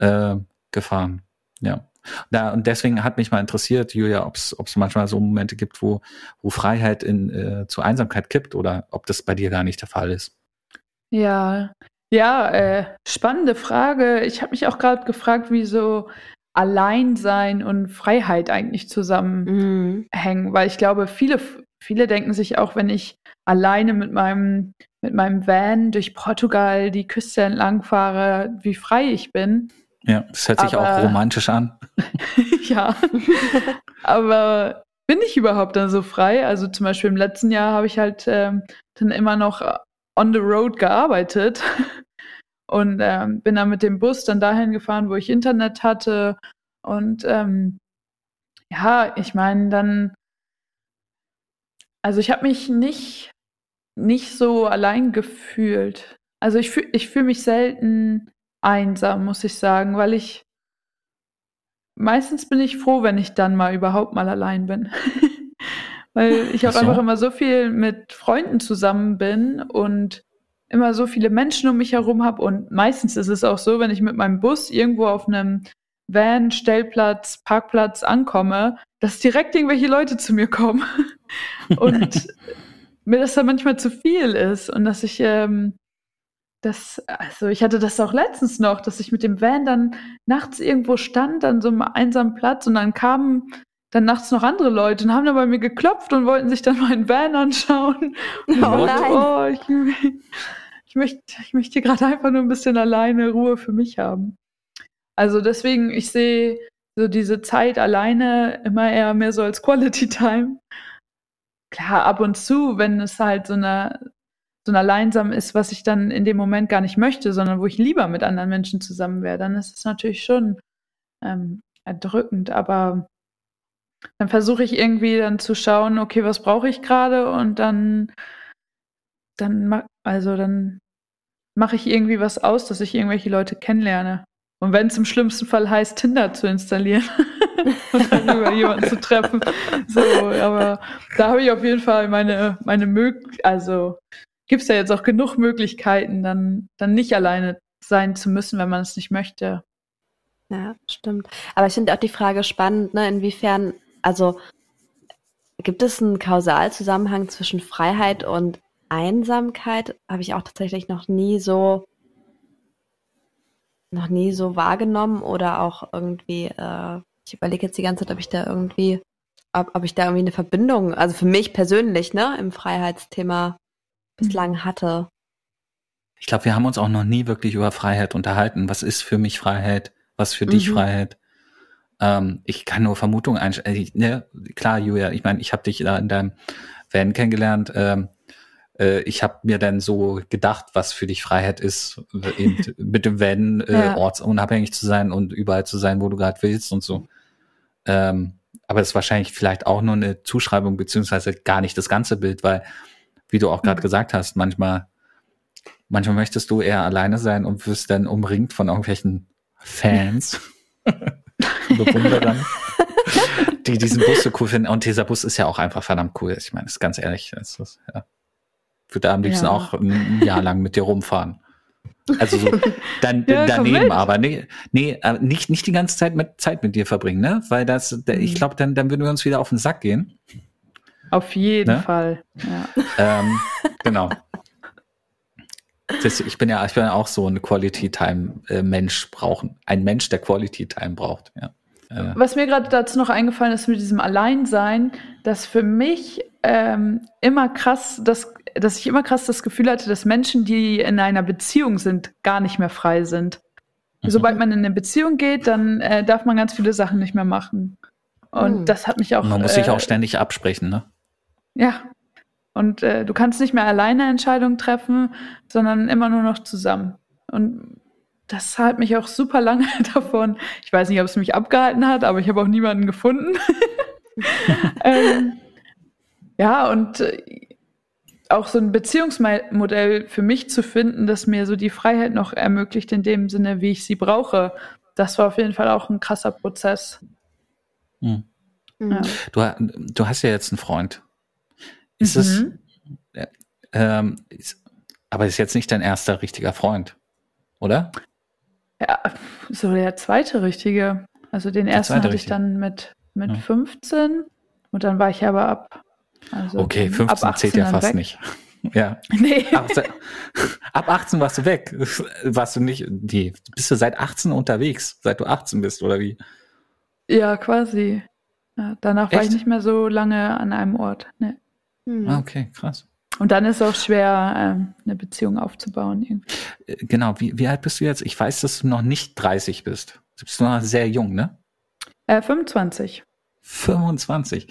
äh, gefahren. Ja. Da, und deswegen hat mich mal interessiert, Julia, ob es manchmal so Momente gibt, wo, wo Freiheit in, äh, zu Einsamkeit kippt oder ob das bei dir gar nicht der Fall ist. Ja, ja, äh, spannende Frage. Ich habe mich auch gerade gefragt, wie so Alleinsein und Freiheit eigentlich zusammenhängen, Mhm. weil ich glaube, viele, viele denken sich auch, wenn ich alleine mit meinem, mit meinem Van durch Portugal die Küste entlang fahre, wie frei ich bin. Ja, das hört sich auch Aber- romantisch an. ja. Aber bin ich überhaupt dann so frei? Also zum Beispiel im letzten Jahr habe ich halt ähm, dann immer noch on the road gearbeitet und ähm, bin dann mit dem Bus dann dahin gefahren, wo ich Internet hatte. Und ähm, ja, ich meine, dann, also ich habe mich nicht, nicht so allein gefühlt. Also ich fühle ich fühl mich selten einsam, muss ich sagen, weil ich meistens bin ich froh, wenn ich dann mal überhaupt mal allein bin. Weil ich auch so. einfach immer so viel mit Freunden zusammen bin und immer so viele Menschen um mich herum habe. Und meistens ist es auch so, wenn ich mit meinem Bus irgendwo auf einem Van, Stellplatz, Parkplatz ankomme, dass direkt irgendwelche Leute zu mir kommen und mir das dann manchmal zu viel ist und dass ich ähm, das, also ich hatte das auch letztens noch, dass ich mit dem Van dann nachts irgendwo stand an so einem einsamen Platz und dann kamen dann nachts noch andere Leute und haben dann bei mir geklopft und wollten sich dann meinen Van anschauen. Und Oh dachte, oh, ich, ich möchte, ich möchte hier gerade einfach nur ein bisschen alleine Ruhe für mich haben. Also deswegen, ich sehe so diese Zeit alleine immer eher mehr so als Quality Time. Klar, ab und zu, wenn es halt so eine so ein Alleinsam ist, was ich dann in dem Moment gar nicht möchte, sondern wo ich lieber mit anderen Menschen zusammen wäre, dann ist es natürlich schon ähm, erdrückend. Aber dann versuche ich irgendwie dann zu schauen, okay, was brauche ich gerade und dann, dann also dann mache ich irgendwie was aus, dass ich irgendwelche Leute kennenlerne. Und wenn es im schlimmsten Fall heißt, Tinder zu installieren und dann über jemanden zu treffen. So, aber da habe ich auf jeden Fall meine, meine Mög also gibt es ja jetzt auch genug Möglichkeiten, dann, dann nicht alleine sein zu müssen, wenn man es nicht möchte. Ja, stimmt. Aber ich finde auch die Frage spannend, ne, inwiefern, also gibt es einen Kausalzusammenhang zwischen Freiheit und Einsamkeit? Habe ich auch tatsächlich noch nie so noch nie so wahrgenommen oder auch irgendwie, äh, ich überlege jetzt die ganze Zeit, ob ich da irgendwie, ob, ob ich da irgendwie eine Verbindung, also für mich persönlich, ne, im Freiheitsthema bislang hatte. Ich glaube, wir haben uns auch noch nie wirklich über Freiheit unterhalten. Was ist für mich Freiheit? Was für dich Mhm. Freiheit? Ähm, ich kann nur Vermutungen einstellen. Ne, klar, Julia, ich meine, ich habe dich da in deinem Van kennengelernt. Ähm, äh, ich habe mir dann so gedacht, was für dich Freiheit ist, eben mit dem Van äh, Ja. ortsunabhängig zu sein und überall zu sein, wo du gerade willst und so. Ähm, aber das ist wahrscheinlich vielleicht auch nur eine Zuschreibung, beziehungsweise gar nicht das ganze Bild, weil, wie du auch gerade Mhm. gesagt hast, manchmal, manchmal möchtest du eher alleine sein und wirst dann umringt von irgendwelchen Fans, Bewunderern, die diesen Bus so cool finden. Und dieser Bus ist ja auch einfach verdammt cool. Ich meine, das ist ganz ehrlich, das ist, ja. Würde am liebsten Ja. auch ein Jahr lang mit dir rumfahren. Also so dann Ja, daneben, aber nee, nee, äh, nicht, nicht die ganze Zeit mit Zeit mit dir verbringen, ne? Weil das, da- ich Mhm. glaube, dann, dann würden wir uns wieder auf den Sack gehen. Auf jeden Ne? Fall. Ja. Ähm, genau. Das, ich bin ja, ich bin ja auch so ein Quality Time äh, Mensch brauchen. Ein Mensch, der Quality Time braucht, ja. Äh, Was mir gerade dazu noch eingefallen ist mit diesem Alleinsein, dass für mich ähm, immer krass, dass, dass ich immer krass das Gefühl hatte, dass Menschen, die in einer Beziehung sind, gar nicht mehr frei sind. Mhm. Sobald man in eine Beziehung geht, dann äh, darf man ganz viele Sachen nicht mehr machen. Und Hm. das hat mich auch. man muss sich äh, auch ständig absprechen, ne? Ja. Und äh, du kannst nicht mehr alleine Entscheidungen treffen, sondern immer nur noch zusammen. Und das hat mich auch super lange davon. Ich weiß nicht, ob es mich abgehalten hat, aber ich habe auch niemanden gefunden. ähm, ja, und äh, auch so ein Beziehungsmodell für mich zu finden, das mir so die Freiheit noch ermöglicht, in dem Sinne, wie ich sie brauche. Das war auf jeden Fall auch ein krasser Prozess. Hm. Mhm. Ja. Du, du hast ja jetzt einen Freund. Ist es, Mhm. ähm, ist, aber ist jetzt nicht dein erster richtiger Freund, oder? Ja, so der zweite richtige. Also den Der ersten hatte ich richtige. dann mit, mit Ja. 15 und dann war ich aber ab. Also Okay, ab 15 18 zählt ja fast weg. nicht. Ja. Nee. Ab, ab 18 warst du weg. Warst du nicht, nee, bist du seit 18 unterwegs, seit du 18 bist, oder wie? Ja, quasi. Ja, danach war ich Echt? nicht mehr so lange an einem Ort. Nee. Mhm. Ah, okay, krass. Und dann ist es auch schwer, ähm, eine Beziehung aufzubauen. Irgendwie. Äh, Genau, wie, wie alt bist du jetzt? Ich weiß, dass du noch nicht 30 bist. Du bist noch sehr jung, ne? Äh, 25. 25.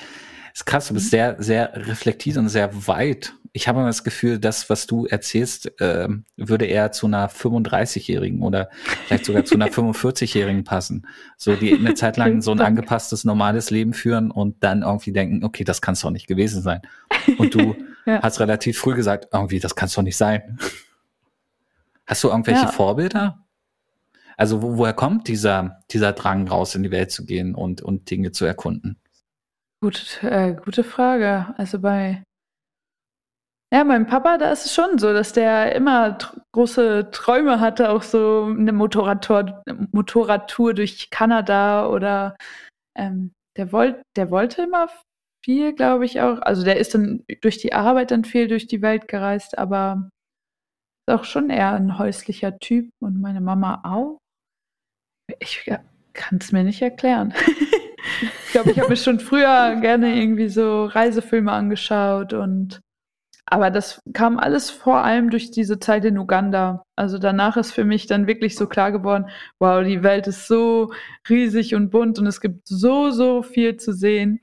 ist krass, du bist sehr, sehr reflektiert und sehr weit. Ich habe immer das Gefühl, das, was du erzählst, ähm, würde eher zu einer 35-Jährigen oder vielleicht sogar zu einer 45-Jährigen passen. So, die eine Zeit lang so ein angepasstes, normales Leben führen und dann irgendwie denken, okay, das kann es doch nicht gewesen sein. Und du Ja. hast relativ früh gesagt, irgendwie, das kann es doch nicht sein. Hast du irgendwelche Ja. Vorbilder? Also, wo, woher kommt dieser, dieser Drang, raus in die Welt zu gehen und, und Dinge zu erkunden? Gut, äh, gute Frage. Also bei Ja, mein Papa, da ist es schon so, dass der immer tr große Träume hatte, auch so eine Motorradtour, Motorradtour durch Kanada oder ähm, der, wollt, der wollte immer viel, glaube ich auch. Also der ist dann durch die Arbeit dann viel durch die Welt gereist, aber ist auch schon eher ein häuslicher Typ und meine Mama auch. Ich kann es mir nicht erklären. ich glaube, ich habe mir schon früher gerne irgendwie so Reisefilme angeschaut und aber das kam alles vor allem durch diese Zeit in Uganda. Also danach ist für mich dann wirklich so klar geworden, wow, die Welt ist so riesig und bunt und es gibt so, so viel zu sehen.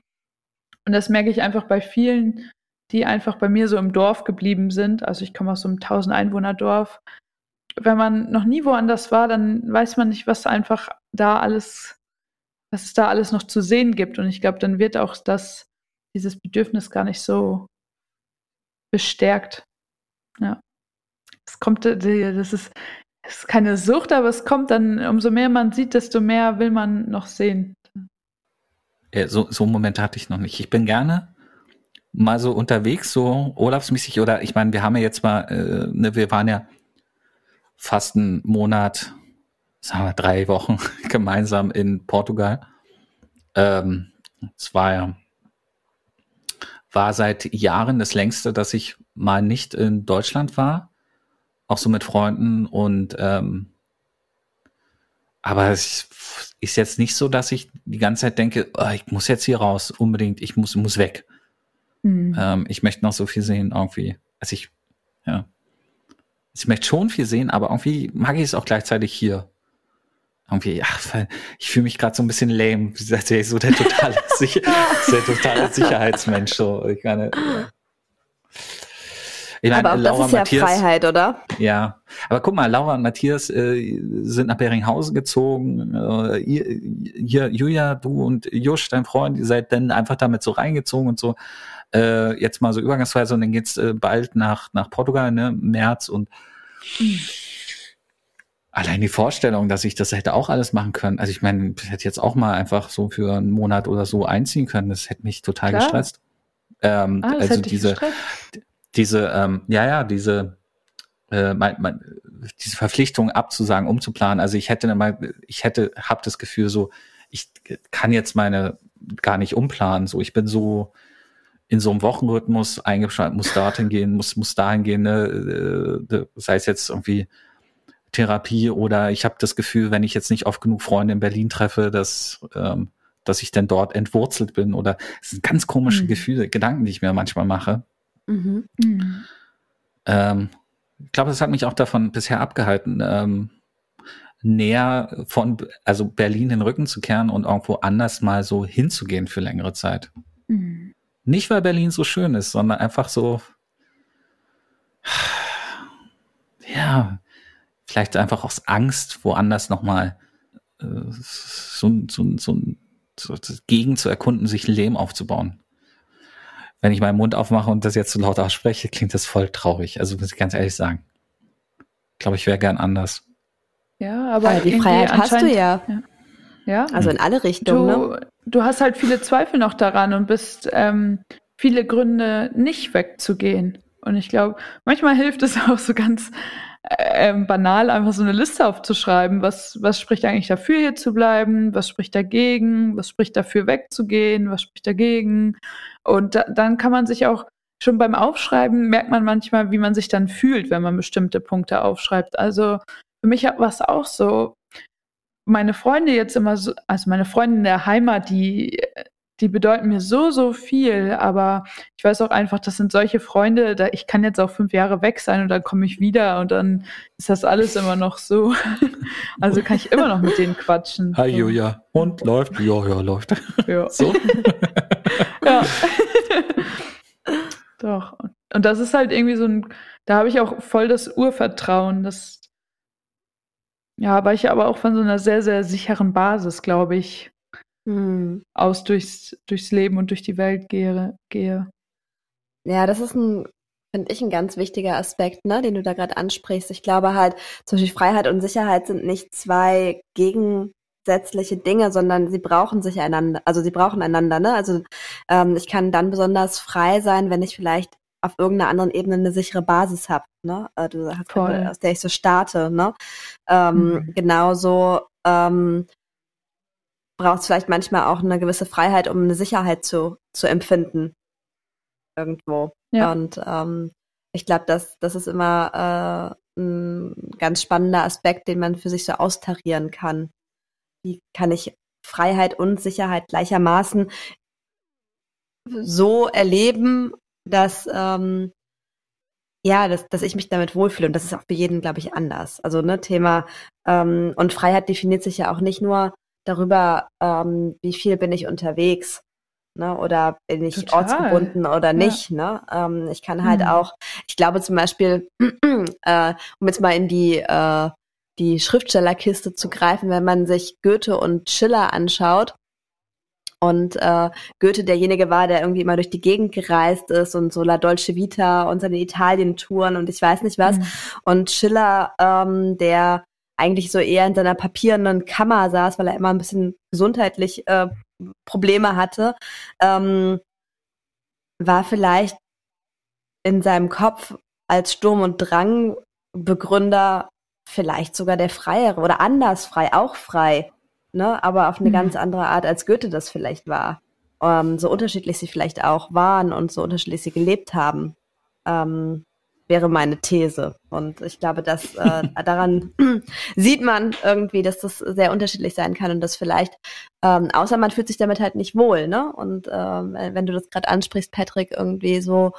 Und das merke ich einfach bei vielen, die einfach bei mir so im Dorf geblieben sind. Also ich komme aus so einem 1000 Einwohner Dorf. Wenn man noch nie woanders war, dann weiß man nicht, was einfach da alles, was es da alles noch zu sehen gibt. Und ich glaube, dann wird auch das, dieses Bedürfnis gar nicht so bestärkt. Ja. Es kommt, das ist, das ist keine Sucht, aber es kommt dann, umso mehr man sieht, desto mehr will man noch sehen. Ja, so, so Momente hatte ich noch nicht. Ich bin gerne mal so unterwegs, so urlaubsmäßig, oder ich meine, wir haben ja jetzt mal, äh, ne, wir waren ja fast einen Monat, sagen wir drei Wochen gemeinsam in Portugal. Ähm, es war ja war seit Jahren das längste, dass ich mal nicht in Deutschland war, auch so mit Freunden und ähm, aber es ist jetzt nicht so, dass ich die ganze Zeit denke, oh, ich muss jetzt hier raus, unbedingt, ich muss, muss weg. Mhm. Ähm, ich möchte noch so viel sehen irgendwie. Also ich, ja. Ich möchte schon viel sehen, aber irgendwie mag ich es auch gleichzeitig hier irgendwie, ach, ich fühle mich gerade so ein bisschen lame, als wäre ich so der totale, der totale Sicherheitsmensch. So. Ich meine, ich meine, aber auch Laura das ist ja Matthias, Freiheit, oder? Ja, aber guck mal, Laura und Matthias äh, sind nach Beringhausen gezogen. Äh, ihr, ihr, Julia, du und Josh, dein Freund, ihr seid dann einfach damit so reingezogen und so. Äh, jetzt mal so übergangsweise und dann geht's äh, bald nach nach Portugal, ne, März und mhm Allein die Vorstellung, dass ich das hätte auch alles machen können. Also ich meine, ich hätte jetzt auch mal einfach so für einen Monat oder so einziehen können. Das hätte mich total Klar. gestresst. Ähm, ah, also diese, diese, ähm, ja, ja, diese, äh, mein, mein, diese Verpflichtung abzusagen, umzuplanen. Also ich hätte mal, ich hätte, hab das Gefühl so, ich kann jetzt meine gar nicht umplanen. So, ich bin so in so einem Wochenrhythmus eingeschaltet, muss dorthin gehen, muss, muss dahin gehen, ne, äh, sei es jetzt irgendwie Therapie oder ich habe das Gefühl, wenn ich jetzt nicht oft genug Freunde in Berlin treffe, dass, ähm, dass ich dann dort entwurzelt bin oder es sind ganz komische mhm. Gefühle, Gedanken, die ich mir manchmal mache. Mhm. Mhm. Ähm, ich glaube, das hat mich auch davon bisher abgehalten, ähm, näher von, also Berlin den Rücken zu kehren und irgendwo anders mal so hinzugehen für längere Zeit. Mhm. Nicht, weil Berlin so schön ist, sondern einfach so, ja, vielleicht einfach aus Angst, woanders nochmal äh, so, so, so, so gegen zu erkunden, sich ein Leben aufzubauen. Wenn ich meinen Mund aufmache und das jetzt so laut ausspreche, klingt das voll traurig. Also muss ich ganz ehrlich sagen. Ich glaube, ich wäre gern anders. Ja, aber ja, die Freiheit hast du ja. ja. ja. Also in alle Richtungen. Du, ne? du hast halt viele Zweifel noch daran und bist ähm, viele Gründe, nicht wegzugehen. Und ich glaube, manchmal hilft es auch so ganz ähm, banal einfach so eine Liste aufzuschreiben, was, was spricht eigentlich dafür, hier zu bleiben, was spricht dagegen, was spricht dafür, wegzugehen, was spricht dagegen. Und da, dann kann man sich auch schon beim Aufschreiben merkt man manchmal, wie man sich dann fühlt, wenn man bestimmte Punkte aufschreibt. Also für mich war es auch so, meine Freunde jetzt immer so, also meine Freunde in der Heimat, die die bedeuten mir so, so viel, aber ich weiß auch einfach, das sind solche Freunde, da ich kann jetzt auch fünf Jahre weg sein und dann komme ich wieder und dann ist das alles immer noch so. Also kann ich immer noch mit denen quatschen. Hi Julia. Und läuft? Ja, ja, läuft. Ja. So? ja. Doch. Und das ist halt irgendwie so ein, da habe ich auch voll das Urvertrauen, das ja, weil ich aber auch von so einer sehr, sehr sicheren Basis, glaube ich, hm. aus durchs, durchs Leben und durch die Welt gehe. gehe. Ja, das ist ein, finde ich, ein ganz wichtiger Aspekt, ne, den du da gerade ansprichst. Ich glaube halt, zum Beispiel Freiheit und Sicherheit sind nicht zwei gegensätzliche Dinge, sondern sie brauchen sich einander, also sie brauchen einander, ne? Also ähm, ich kann dann besonders frei sein, wenn ich vielleicht auf irgendeiner anderen Ebene eine sichere Basis habe, ne? Äh, Du aus der ich so starte, ne? Ähm, Mhm. Genauso ähm, braucht es vielleicht manchmal auch eine gewisse Freiheit, um eine Sicherheit zu, zu empfinden. Irgendwo. Ja. Und ähm, ich glaube, das, das ist immer äh, ein ganz spannender Aspekt, den man für sich so austarieren kann. Wie kann ich Freiheit und Sicherheit gleichermaßen so erleben, dass ähm, ja, dass, dass ich mich damit wohlfühle und das ist auch für jeden, glaube ich, anders. Also ne, Thema ähm, und Freiheit definiert sich ja auch nicht nur darüber, ähm, wie viel bin ich unterwegs, ne, oder bin ich Total. ortsgebunden oder nicht, ne? Ähm, ich kann halt Mhm. auch, ich glaube zum Beispiel, äh, um jetzt mal in die äh, die Schriftstellerkiste zu greifen, wenn man sich Goethe und Schiller anschaut, und äh, Goethe derjenige war, der irgendwie immer durch die Gegend gereist ist und so La Dolce Vita und seine Italien-Touren und ich weiß nicht was. Mhm. Und Schiller, ähm, der eigentlich so eher in seiner papierenden Kammer saß, weil er immer ein bisschen gesundheitlich äh, Probleme hatte, ähm, war vielleicht in seinem Kopf als Sturm- und Drang-Begründer vielleicht sogar der Freiere oder anders frei, auch frei ne, aber auf eine Mhm. ganz andere Art, als Goethe das vielleicht war. Ähm, so unterschiedlich sie vielleicht auch waren und so unterschiedlich sie gelebt haben, ähm, wäre meine These. Und ich glaube, dass äh, daran sieht man irgendwie, dass das sehr unterschiedlich sein kann und dass vielleicht, ähm, außer man fühlt sich damit halt nicht wohl, ne? Und ähm, wenn du das gerade ansprichst, Patrick, irgendwie so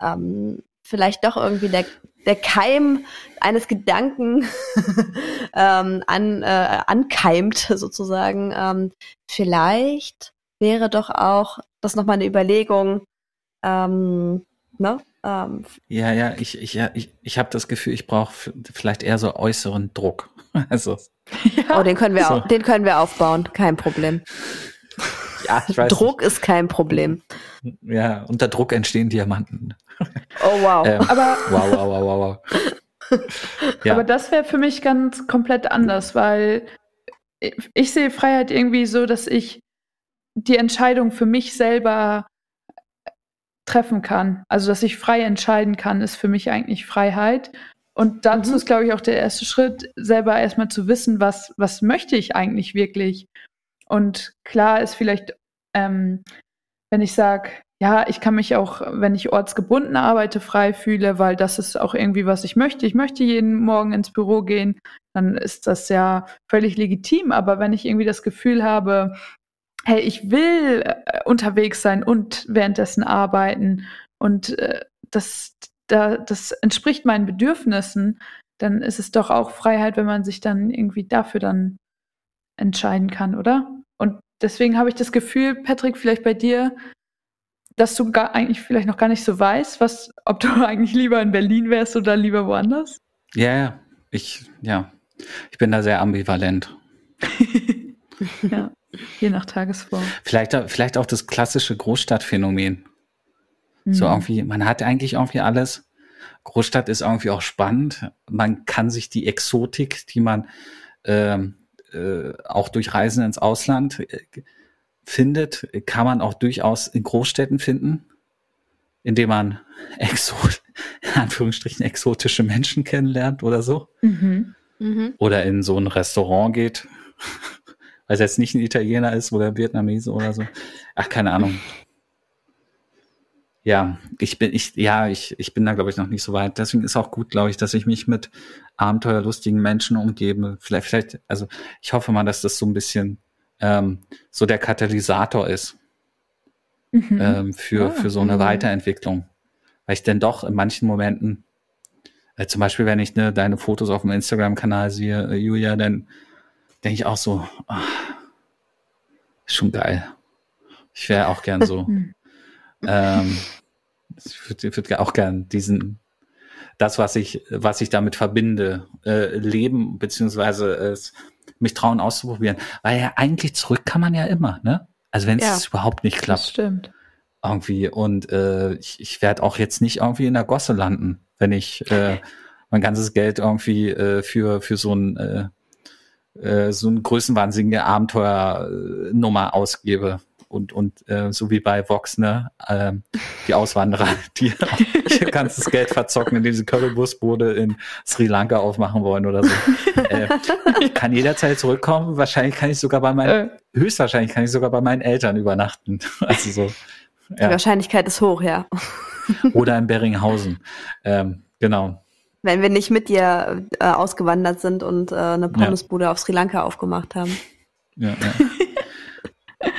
ähm, vielleicht doch irgendwie der, der Keim eines Gedanken ähm, an, äh, ankeimt, sozusagen. Ähm, vielleicht wäre doch auch das nochmal eine Überlegung, ähm, ne? Ähm, Ja, ja, ich, ich, ja, ich, ich habe das Gefühl, ich brauche vielleicht eher so äußeren Druck. Also, oh, den können wir So. auch, den können wir aufbauen, kein Problem. ja, ich weiß Druck ist kein Problem. Nicht. Ja, unter Druck entstehen Diamanten. Oh wow. Ähm, Aber, wow, wow, wow, wow, wow. Ja, aber das wäre für mich ganz komplett anders, weil ich, ich sehe Freiheit irgendwie so, dass ich die Entscheidung für mich selber treffen kann. Also, dass ich frei entscheiden kann, ist für mich eigentlich Freiheit. Und dazu Mhm. ist, glaube ich, auch der erste Schritt, selber erstmal zu wissen, was, was möchte ich eigentlich wirklich. Und klar ist vielleicht, ähm, wenn ich sage, ja, ich kann mich auch, wenn ich ortsgebunden arbeite, frei fühle, weil das ist auch irgendwie, was ich möchte. Ich möchte jeden Morgen ins Büro gehen, dann ist das ja völlig legitim. Aber wenn ich irgendwie das Gefühl habe, hey, ich will äh, unterwegs sein und währenddessen arbeiten und äh, das, da, das entspricht meinen Bedürfnissen, dann ist es doch auch Freiheit, wenn man sich dann irgendwie dafür dann entscheiden kann, oder? Und deswegen habe ich das Gefühl, Patrick, vielleicht bei dir, dass du gar eigentlich vielleicht noch gar nicht so weißt, was, ob du eigentlich lieber in Berlin wärst oder lieber woanders. ja, ja, ich, ja, ich bin da sehr ambivalent. ja, je nach Tagesform. Vielleicht, vielleicht auch das klassische Großstadtphänomen. So Mhm. irgendwie, man hat eigentlich irgendwie alles. Großstadt ist irgendwie auch spannend. Man kann sich die Exotik, die man ähm, äh, auch durch Reisen ins Ausland äh, findet, kann man auch durchaus in Großstädten finden, indem man exot, in Anführungsstrichen exotische Menschen kennenlernt oder so. Mhm. Mhm. Oder in so ein Restaurant geht, weil es jetzt nicht ein Italiener ist oder Vietnamese oder so. Ach, keine Ahnung. Ja, ich bin, ich, ja, ich, ich bin da, glaube ich, noch nicht so weit. Deswegen ist auch gut, glaube ich, dass ich mich mit abenteuerlustigen Menschen umgebe. Vielleicht, vielleicht, also ich hoffe mal, dass das so ein bisschen ähm, so der Katalysator ist Mhm. ähm, für, Ah, für so eine mhm. Weiterentwicklung. Weil ich denn doch in manchen Momenten, äh, zum Beispiel, wenn ich ne, deine Fotos auf dem Instagram-Kanal sehe, äh, Julia, dann denke ich auch so, ist schon geil. Ich wäre auch gern so. Ähm, ich würde würd auch gern diesen, das, was ich, was ich damit verbinde, äh, leben, beziehungsweise es, mich trauen auszuprobieren. Weil ja eigentlich zurück kann man ja immer, ne? Also wenn Ja. es überhaupt nicht Das klappt stimmt. irgendwie und äh, ich, ich werde auch jetzt nicht irgendwie in der Gosse landen, wenn ich äh, mein ganzes Geld irgendwie äh, für für so ein äh, äh, so ein größenwahnsinnige Abenteuernummer ausgebe. und, und äh, so wie bei Vox, ne, ähm, die Auswanderer, die ihr ganzes Geld verzocken, indem sie Currywurstbude in Sri Lanka aufmachen wollen oder so. äh, ich kann jederzeit zurückkommen. Wahrscheinlich kann ich sogar bei meinen, Äh. höchstwahrscheinlich kann ich sogar bei meinen Eltern übernachten. Also so. Die Ja. Wahrscheinlichkeit ist hoch, ja. Oder in Beringhausen. Ähm, genau. Wenn wir nicht mit dir äh, ausgewandert sind und äh, eine Pommesbude auf Sri Lanka aufgemacht haben. Ja, ja.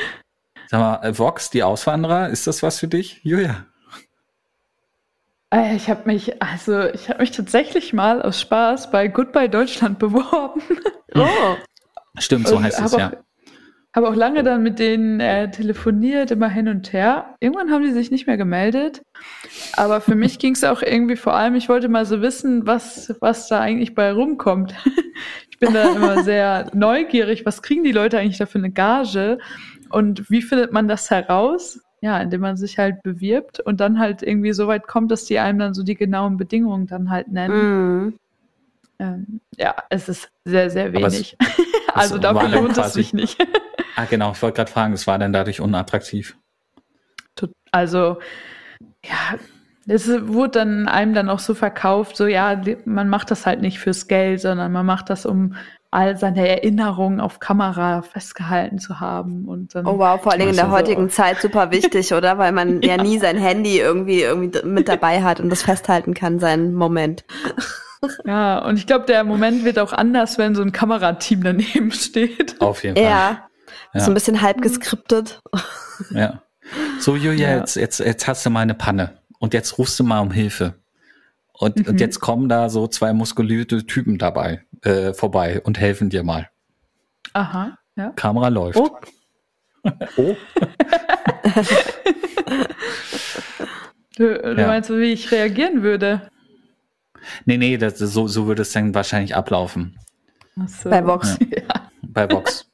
Sag mal, äh, Vox, die Auswanderer, ist das was für dich, Julia? Äh, Ich habe mich, also ich habe mich tatsächlich mal aus Spaß bei Goodbye Deutschland beworben. Oh. Stimmt, so Und heißt es ja. Habe auch lange dann mit denen äh, telefoniert, immer hin und her. Irgendwann haben die sich nicht mehr gemeldet. Aber für mich ging es auch irgendwie vor allem, ich wollte mal so wissen, was, was da eigentlich bei rumkommt. ich bin da immer sehr neugierig, was kriegen die Leute eigentlich da für eine Gage und wie findet man das heraus? Ja, indem man sich halt bewirbt und dann halt irgendwie so weit kommt, dass die einem dann so die genauen Bedingungen dann halt nennen. Mm. Ähm, ja, es ist sehr, sehr wenig. Also es dafür lohnt es quasi- sich nicht. Ah, genau, ich wollte gerade fragen, es war dann dadurch unattraktiv. Also, ja, es wurde dann einem dann auch so verkauft, so ja, man macht das halt nicht fürs Geld, sondern man macht das, um all seine Erinnerungen auf Kamera festgehalten zu haben. Und dann, Oh wow, vor allen Dingen in der so- heutigen Zeit super wichtig, oder? Weil man ja. Ja. nie sein Handy irgendwie, irgendwie mit dabei hat und das festhalten kann, seinen Moment. ja, und ich glaube, der Moment wird auch anders, wenn so ein Kamerateam daneben steht. Auf jeden Fall. Ja. Ja. So ein bisschen halb geskriptet. Ja. So, Julia, Ja. jetzt, jetzt, jetzt hast du mal eine Panne. Und jetzt rufst du mal um Hilfe. Und, Mhm. und jetzt kommen da so zwei muskulöse Typen dabei, äh, vorbei und helfen dir mal. Aha, ja. Kamera läuft. Oh, Oh. du, du Ja. meinst, wie ich reagieren würde? Nee, nee, das, so, so würde es dann wahrscheinlich ablaufen. Ach so. Bei Vox. Ja. bei Vox.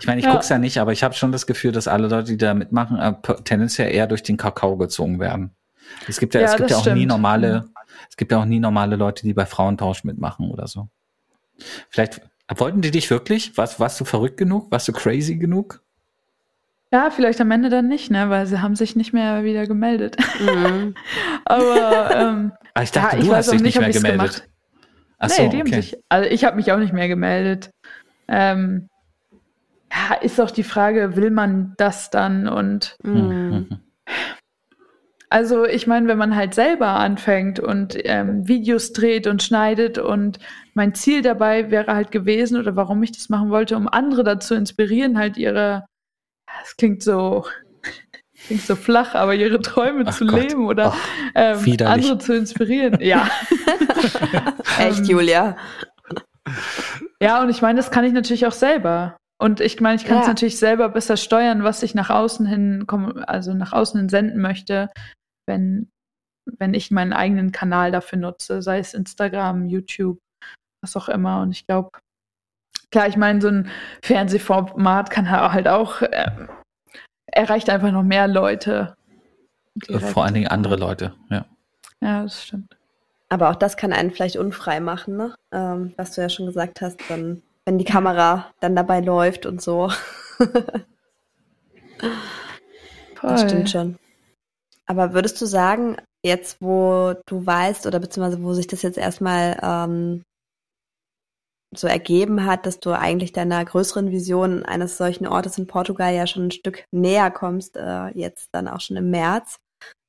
Ich meine, ich Ja. guck's ja nicht, aber ich habe schon das Gefühl, dass alle Leute, die da mitmachen, äh, tendenziell eher durch den Kakao gezogen werden. Es gibt ja, Ja, es gibt ja auch nie stimmt. normale, es gibt ja auch nie normale Leute, die bei Frauentausch mitmachen oder so. Vielleicht wollten die dich wirklich? Warst, warst du verrückt genug? Warst du crazy genug? Ja, vielleicht am Ende dann nicht, ne, weil sie haben sich nicht mehr wieder gemeldet. Mhm. Aber ähm, Ah, ich dachte, ja, ich du weiß hast auch dich nicht, mehr gemeldet. gemacht. Ach nee, so, die haben okay. sich, also ich habe mich auch nicht mehr gemeldet. Ähm, ja, ist auch die Frage, will man das dann? Und Mhm. Mhm. also ich meine, wenn man halt selber anfängt und ähm, Videos dreht und schneidet und mein Ziel dabei wäre halt gewesen oder warum ich das machen wollte, um andere dazu inspirieren, halt ihre, es klingt so, klingt so flach, aber ihre Träume Ach zu Gott. leben oder Ach, ähm, andere zu inspirieren. Ja. Echt, Julia. Ja, und ich meine, das kann ich natürlich auch selber. Und ich meine, ich kann es Ja. natürlich selber besser steuern, was ich nach außen hin, also nach außen hin senden möchte, wenn, wenn ich meinen eigenen Kanal dafür nutze, sei es Instagram, YouTube, was auch immer. Und ich glaube, klar, ich meine, so ein Fernsehformat kann halt auch, ähm, erreicht einfach noch mehr Leute. direkt. Vor allen Dingen andere Leute, ja. Ja, das stimmt. Aber auch das kann einen vielleicht unfrei machen, ne? Ähm, was du ja schon gesagt hast, dann, wenn die Kamera dann dabei läuft und so. Das stimmt schon. Aber würdest du sagen, jetzt wo du weißt oder beziehungsweise wo sich das jetzt erstmal ähm, so ergeben hat, dass du eigentlich deiner größeren Vision eines solchen Ortes in Portugal ja schon ein Stück näher kommst, äh, jetzt dann auch schon im März,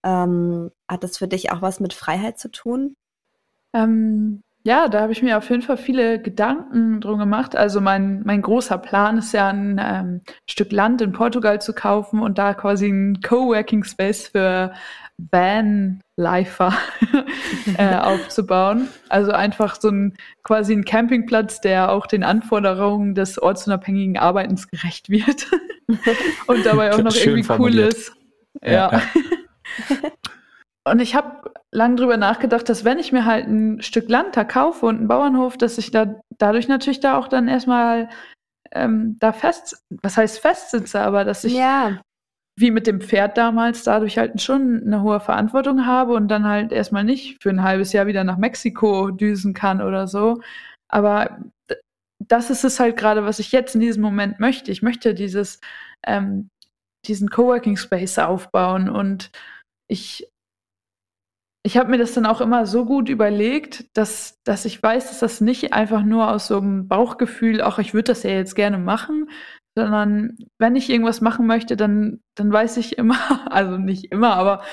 ähm, hat das für dich auch was mit Freiheit zu tun? Ähm, ja, da habe ich mir auf jeden Fall viele Gedanken drum gemacht. Also mein, mein großer Plan ist ja ein ähm, Stück Land in Portugal zu kaufen und da quasi ein Coworking Space für Van-Lifer äh, aufzubauen. Also einfach so ein quasi ein Campingplatz, der auch den Anforderungen des ortsunabhängigen Arbeitens gerecht wird und dabei auch noch Schön irgendwie cool formuliert. ist. ja. Und ich habe lang drüber nachgedacht, dass wenn ich mir halt ein Stück Land da kaufe und einen Bauernhof, dass ich da dadurch natürlich da auch dann erstmal ähm, da fest, was heißt festsitze, aber dass ich ja, wie mit dem Pferd damals dadurch halt schon eine hohe Verantwortung habe und dann halt erstmal nicht für ein halbes Jahr wieder nach Mexiko düsen kann oder so. Aber das ist es halt gerade, was ich jetzt in diesem Moment möchte. Ich möchte dieses ähm, diesen Coworking Space aufbauen und ich ich habe mir das dann auch immer so gut überlegt, dass, dass ich weiß, dass das nicht einfach nur aus so einem Bauchgefühl, ach, ich würde das ja jetzt gerne machen, sondern wenn ich irgendwas machen möchte, dann, dann weiß ich immer, also nicht immer, aber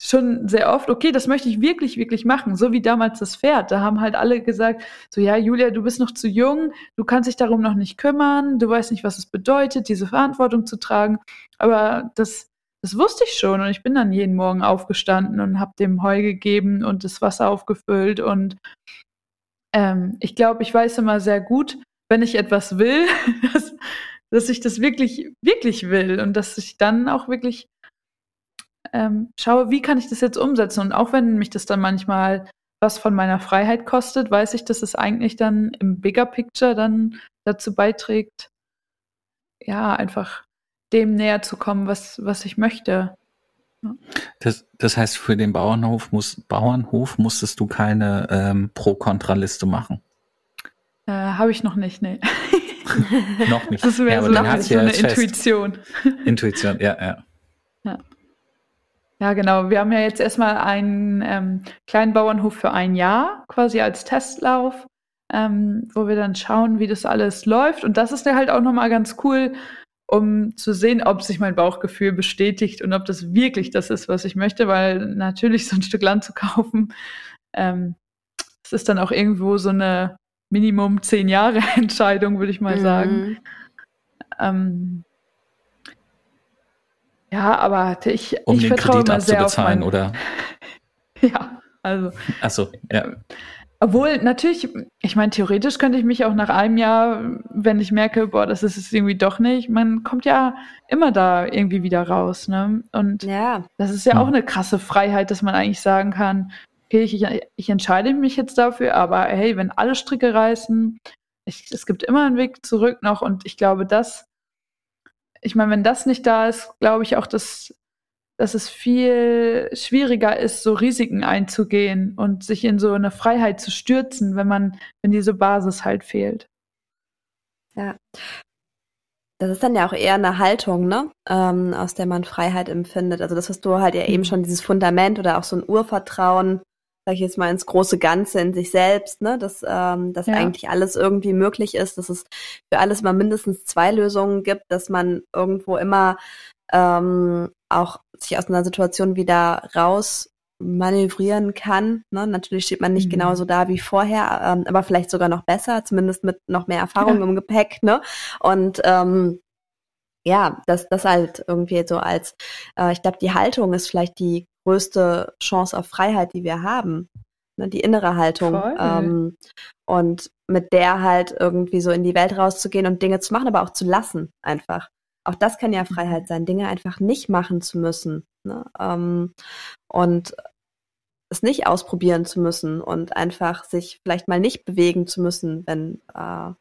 schon sehr oft, okay, das möchte ich wirklich, wirklich machen. So wie damals das Pferd. Da haben halt alle gesagt, so ja, Julia, du bist noch zu jung, du kannst dich darum noch nicht kümmern, du weißt nicht, was es bedeutet, diese Verantwortung zu tragen. Aber das, das wusste ich schon und ich bin dann jeden Morgen aufgestanden und habe dem Heu gegeben und das Wasser aufgefüllt und ähm, ich glaube, ich weiß immer sehr gut, wenn ich etwas will, dass, dass ich das wirklich, wirklich will und dass ich dann auch wirklich ähm, schaue, wie kann ich das jetzt umsetzen. Und auch wenn mich das dann manchmal was von meiner Freiheit kostet, weiß ich, dass es eigentlich dann im Bigger Picture dann dazu beiträgt, ja, einfach dem näher zu kommen, was, was ich möchte. Das, das heißt, für den Bauernhof, muss, Bauernhof musstest du keine ähm, Pro-Kontra-Liste machen? Äh, Habe ich noch nicht, nee. noch nicht. Das wäre ja, so, noch so eine Intuition. Intuition, ja, ja. Ja. Ja, genau. Wir haben ja jetzt erstmal einen ähm, kleinen Bauernhof für ein Jahr, quasi als Testlauf, ähm, wo wir dann schauen, wie das alles läuft. Und das ist ja halt auch nochmal ganz cool, um zu sehen, ob sich mein Bauchgefühl bestätigt und ob das wirklich das ist, was ich möchte, weil natürlich so ein Stück Land zu kaufen, ähm, es ist dann auch irgendwo so eine Minimum zehn Jahre Entscheidung, würde ich mal sagen. Mhm. Ähm, ja, aber ich, Um ich den vertraue Kredit immer sehr auf abzubezahlen, oder? Ja, also Achso, ja. Obwohl, natürlich, ich meine, theoretisch könnte ich mich auch nach einem Jahr, wenn ich merke, boah, das ist es irgendwie doch nicht, man kommt ja immer da irgendwie wieder raus, ne? Und Ja. das ist ja Hm. auch eine krasse Freiheit, dass man eigentlich sagen kann, okay, ich, ich entscheide mich jetzt dafür, aber hey, wenn alle Stricke reißen, ich, es gibt immer einen Weg zurück noch und ich glaube, das, ich meine, wenn das nicht da ist, glaube ich auch, dass dass es viel schwieriger ist, so Risiken einzugehen und sich in so eine Freiheit zu stürzen, wenn man, wenn diese Basis halt fehlt. Ja. Das ist dann ja auch eher eine Haltung, ne? Ähm, aus der man Freiheit empfindet. Also das, was du halt ja eben Mhm. schon, dieses Fundament oder auch so ein Urvertrauen, sag ich jetzt mal, ins große Ganze, in sich selbst, ne? Dass, ähm, dass Ja. eigentlich alles irgendwie möglich ist, dass es für alles immer mindestens zwei Lösungen gibt, dass man irgendwo immer ähm, auch sich aus einer Situation wieder raus manövrieren kann. Ne? Natürlich steht man nicht Mhm. genauso da wie vorher, ähm, aber vielleicht sogar noch besser, zumindest mit noch mehr Erfahrung Ja. im Gepäck. Ne? Und ähm, ja, das, das halt irgendwie so als, äh, ich glaube, die Haltung ist vielleicht die größte Chance auf Freiheit, die wir haben. Ne? Die innere Haltung. Ähm, und mit der halt irgendwie so in die Welt rauszugehen und Dinge zu machen, aber auch zu lassen einfach. Auch das kann ja Freiheit sein, Dinge einfach nicht machen zu müssen. Ne? Ähm, und es nicht ausprobieren zu müssen und einfach sich vielleicht mal nicht bewegen zu müssen, wenn, äh,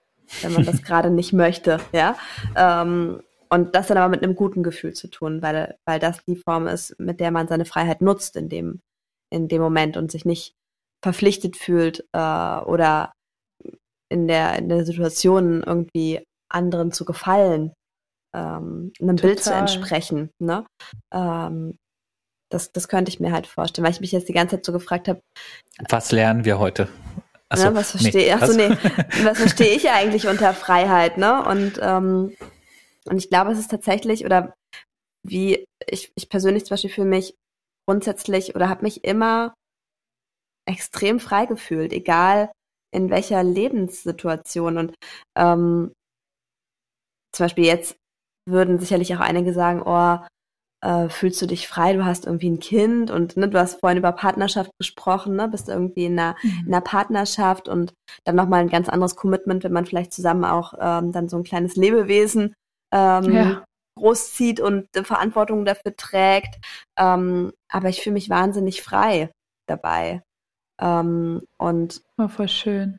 wenn man das gerade nicht möchte, ja. Ähm, und das dann aber mit einem guten Gefühl zu tun, weil, weil das die Form ist, mit der man seine Freiheit nutzt in dem, in dem Moment und sich nicht verpflichtet fühlt äh, oder in der, in der Situation irgendwie anderen zu gefallen, ähm, einem Bild zu Total. entsprechen. Ne? Ähm, das, das könnte ich mir halt vorstellen, weil ich mich jetzt die ganze Zeit so gefragt habe, Was lernen wir heute? Achso, ne, was verstehe nee, ach so, was? nee, was verstehe ich eigentlich unter Freiheit, ne? Und, ähm, und ich glaube, es ist tatsächlich, oder wie ich, ich persönlich zum Beispiel für mich grundsätzlich oder habe mich immer extrem frei gefühlt, egal in welcher Lebenssituation. Und ähm, zum Beispiel jetzt würden sicherlich auch einige sagen, oh, äh, fühlst du dich frei, du hast irgendwie ein Kind und ne, du hast vorhin über Partnerschaft gesprochen, ne, bist irgendwie in einer, in einer Partnerschaft und dann nochmal ein ganz anderes Commitment, wenn man vielleicht zusammen auch ähm, dann so ein kleines Lebewesen ähm, Ja. großzieht und Verantwortung dafür trägt. Ähm, aber ich fühle mich wahnsinnig frei dabei. Ähm, und War voll schön.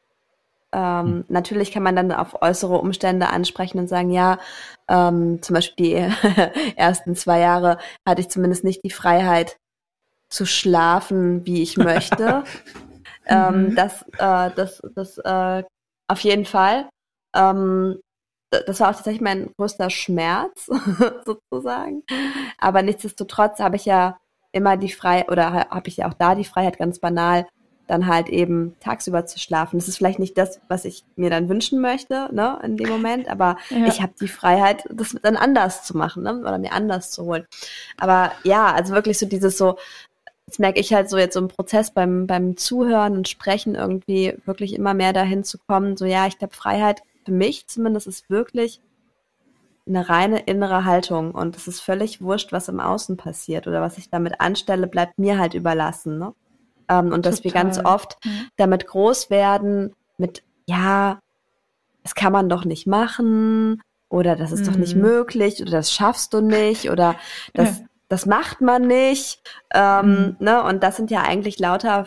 ähm, natürlich kann man dann auf äußere Umstände ansprechen und sagen, ja, ähm, zum Beispiel die ersten zwei Jahre hatte ich zumindest nicht die Freiheit zu schlafen, wie ich möchte. ähm, Mhm. das, äh, das, das äh, auf jeden Fall. Ähm, das war auch tatsächlich mein größter Schmerz, sozusagen. Aber nichtsdestotrotz habe ich ja immer die Freiheit, oder ha- habe ich ja auch da die Freiheit, ganz banal, dann halt eben tagsüber zu schlafen. Das ist vielleicht nicht das, was ich mir dann wünschen möchte, ne, in dem Moment, aber Ja. ich habe die Freiheit, das dann anders zu machen, ne, oder mir anders zu holen. Aber ja, also wirklich so dieses so, das merke ich halt so jetzt so im Prozess beim, beim Zuhören und Sprechen irgendwie wirklich immer mehr dahin zu kommen, so ja, ich glaube, Freiheit für mich zumindest ist wirklich eine reine innere Haltung und es ist völlig wurscht, was im Außen passiert oder was ich damit anstelle, bleibt mir halt überlassen. Ne? Ähm, und dass wir ganz Total. oft Ja. damit groß werden mit, ja, das kann man doch nicht machen oder das ist doch nicht Mhm. möglich oder das schaffst du nicht oder das, Ja. das macht man nicht. Ähm, Mhm. ne? Und das sind ja eigentlich lauter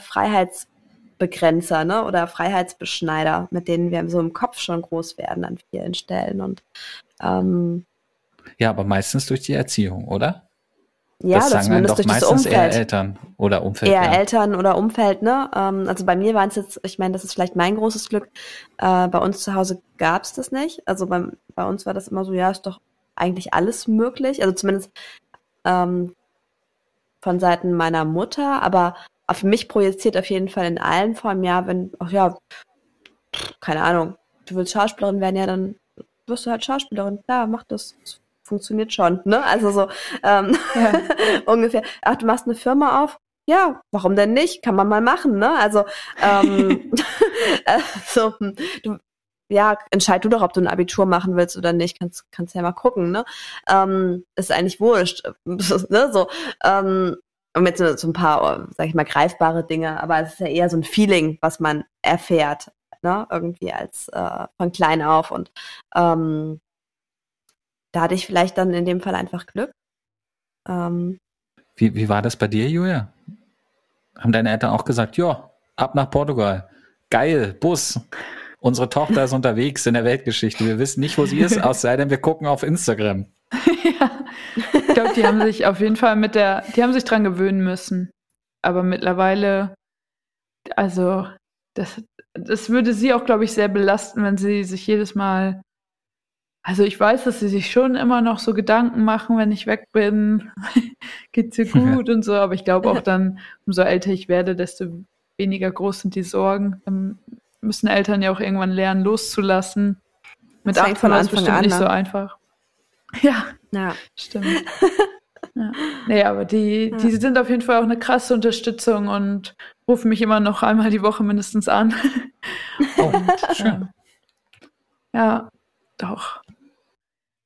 Freiheitsbegrenzer ne? oder Freiheitsbeschneider, mit denen wir so im Kopf schon groß werden an vielen Stellen. Und ähm, Ja, aber meistens durch die Erziehung, oder? ja, das sagen einem zumindest doch durch das meistens eher. Eltern oder Umfeld. eher ja. Eltern oder Umfeld, ne? Ähm, also bei mir waren es jetzt, ich meine, das ist vielleicht mein großes Glück. Äh, bei uns zu Hause gab es das nicht. Also beim, bei uns war das immer so, ja, ist doch eigentlich alles möglich. Also zumindest ähm, von Seiten meiner Mutter, aber auf mich projiziert auf jeden Fall in allen Formen, ja, wenn, ach ja, keine Ahnung, du willst Schauspielerin werden, ja, dann wirst du halt Schauspielerin. Klar, mach das. das funktioniert schon, ne? Also so ähm, Ja. ungefähr. Ach, du machst eine Firma auf? Ja, warum denn nicht? Kann man mal machen, ne? Also, ähm, also du, ja, entscheid du doch, ob du ein Abitur machen willst oder nicht. Kannst, kannst ja mal gucken, ne? Ähm, ist eigentlich wurscht, ne? So, ähm, und jetzt so so ein paar, sag ich mal, greifbare Dinge, aber es ist ja eher so ein Feeling, was man erfährt, ne? Irgendwie als äh, von klein auf und ähm, da hatte ich vielleicht dann in dem Fall einfach Glück. Ähm, Wie, wie war das bei dir, Julia? Haben deine Eltern auch gesagt, ja, ab nach Portugal. Geil, Bus. Unsere Tochter ist unterwegs in der Weltgeschichte. Wir wissen nicht, wo sie ist, aus sei denn, wir gucken auf Instagram. ja. Ich glaube, die haben sich auf jeden Fall mit der, die haben sich dran gewöhnen müssen. Aber mittlerweile, also, das, das würde sie auch, glaube ich, sehr belasten, wenn sie sich jedes Mal, also ich weiß, dass sie sich schon immer noch so Gedanken machen, wenn ich weg bin, geht's ihr gut und so, aber ich glaube auch dann, umso älter ich werde, desto weniger groß sind die Sorgen. Dann müssen Eltern ja auch irgendwann lernen, loszulassen. Mit Das fängt 18 von war es Anfang bestimmt an nicht so an. einfach. Ja, ja. Stimmt. ja. Nee, aber die, die sind auf jeden Fall auch eine krasse Unterstützung und rufen mich immer noch einmal die Woche mindestens an. Oh, schön. Ja, doch.